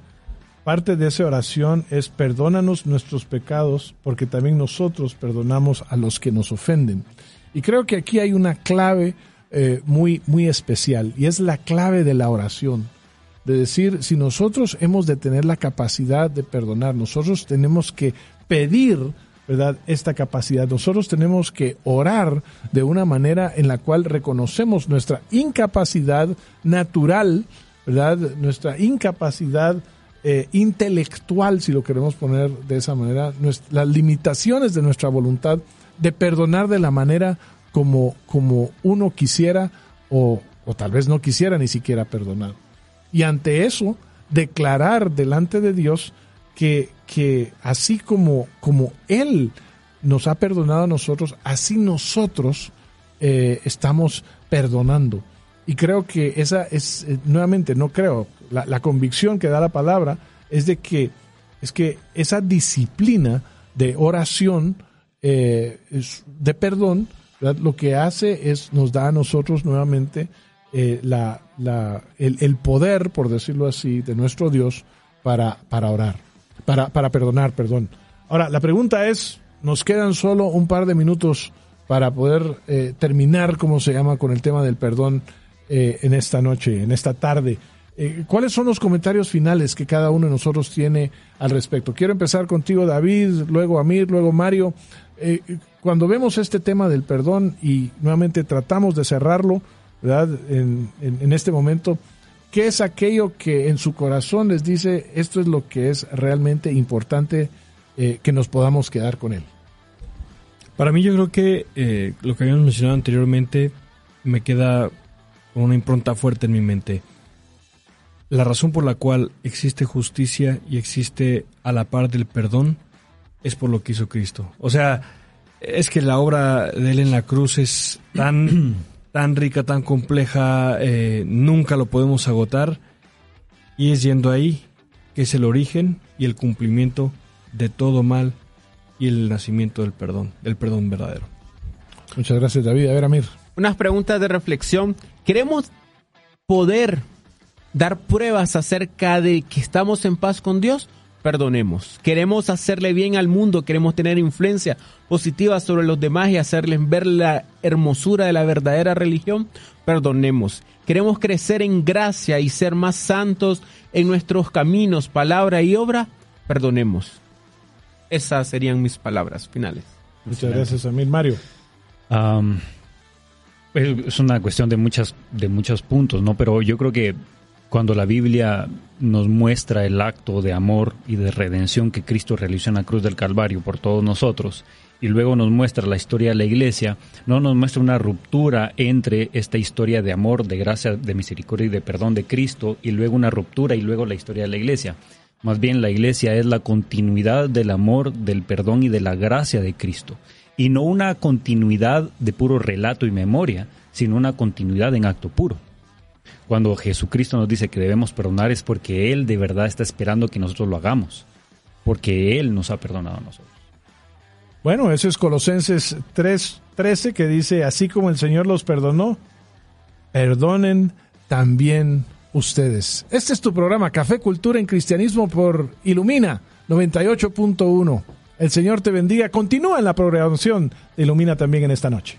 parte de esa oración es perdónanos nuestros pecados porque también nosotros perdonamos a los que nos ofenden. Y creo que aquí hay una clave eh, muy, muy especial y es la clave de la oración de decir, si nosotros hemos de tener la capacidad de perdonar, nosotros tenemos que pedir, ¿verdad?, esta capacidad. Nosotros tenemos que orar de una manera en la cual reconocemos nuestra incapacidad natural, ¿verdad?, nuestra incapacidad eh, intelectual, si lo queremos poner de esa manera, las limitaciones de nuestra voluntad de perdonar de la manera como, como uno quisiera o, o tal vez no quisiera ni siquiera perdonar. Y ante eso, declarar delante de Dios que, que así como, como Él nos ha perdonado a nosotros, así nosotros eh, estamos perdonando. Y creo que esa es, eh, nuevamente, no creo, la, convicción que da la palabra es de que, es que esa disciplina de oración, eh, de perdón, lo que hace es nos da a nosotros nuevamente eh, la, la- el, el poder, por decirlo así, de nuestro Dios para, para orar, para, para perdonar, perdón. Ahora, la pregunta es, nos quedan solo un par de minutos para poder eh, terminar, como se llama, con el tema del perdón eh, en esta noche, en esta tarde. Eh, ¿Cuáles son los comentarios finales que cada uno de nosotros tiene al respecto? Quiero empezar contigo, David, luego Amir, luego Mario. Cuando vemos este tema del perdón y nuevamente tratamos de cerrarlo, ¿verdad? En, en- en este momento, ¿qué es aquello que en su corazón les dice esto es lo que es realmente importante eh, que nos podamos quedar con él? Para mí yo creo que eh, lo que habíamos mencionado anteriormente me queda con una impronta fuerte en mi mente. La razón por la cual existe justicia y existe a la par del perdón es por lo que hizo Cristo. O sea, es que la obra de él en la cruz es tan, (clears throat) tan rica, tan compleja, eh, nunca lo podemos agotar. Y es yendo ahí que es el origen y el cumplimiento de todo mal y el nacimiento del perdón, del perdón verdadero. Muchas gracias, David. A ver, Amir. unas preguntas de reflexión. Queremos poder dar pruebas acerca de que estamos en paz con Dios. Perdonemos. Queremos hacerle bien al mundo, queremos tener influencia positiva sobre los demás y hacerles ver la hermosura de la verdadera religión. Perdonemos. Queremos crecer en gracia y ser más santos en nuestros caminos, palabra y obra. Perdonemos. Esas serían mis palabras finales. Muchas gracias, Amir. Mario. Es una cuestión de muchas de muchos puntos, ¿no? Pero yo creo que cuando la Biblia nos muestra el acto de amor y de redención que Cristo realizó en la cruz del Calvario por todos nosotros, y luego nos muestra la historia de la iglesia, no nos muestra una ruptura entre esta historia de amor, de gracia, de misericordia y de perdón de Cristo, y luego una ruptura y luego la historia de la iglesia. Más bien la iglesia es la continuidad del amor, del perdón y de la gracia de Cristo. Y no una continuidad de puro relato y memoria, sino una continuidad en acto puro. Cuando Jesucristo nos dice que debemos perdonar es porque Él de verdad está esperando que nosotros lo hagamos. Porque Él nos ha perdonado a nosotros. Bueno, eso es Colosenses 3:13 que dice, así como el Señor los perdonó, perdonen también ustedes. Este es tu programa Café Cultura en Cristianismo por Ilumina 98.1. El Señor te bendiga. Continúa en la programación de Ilumina también en esta noche.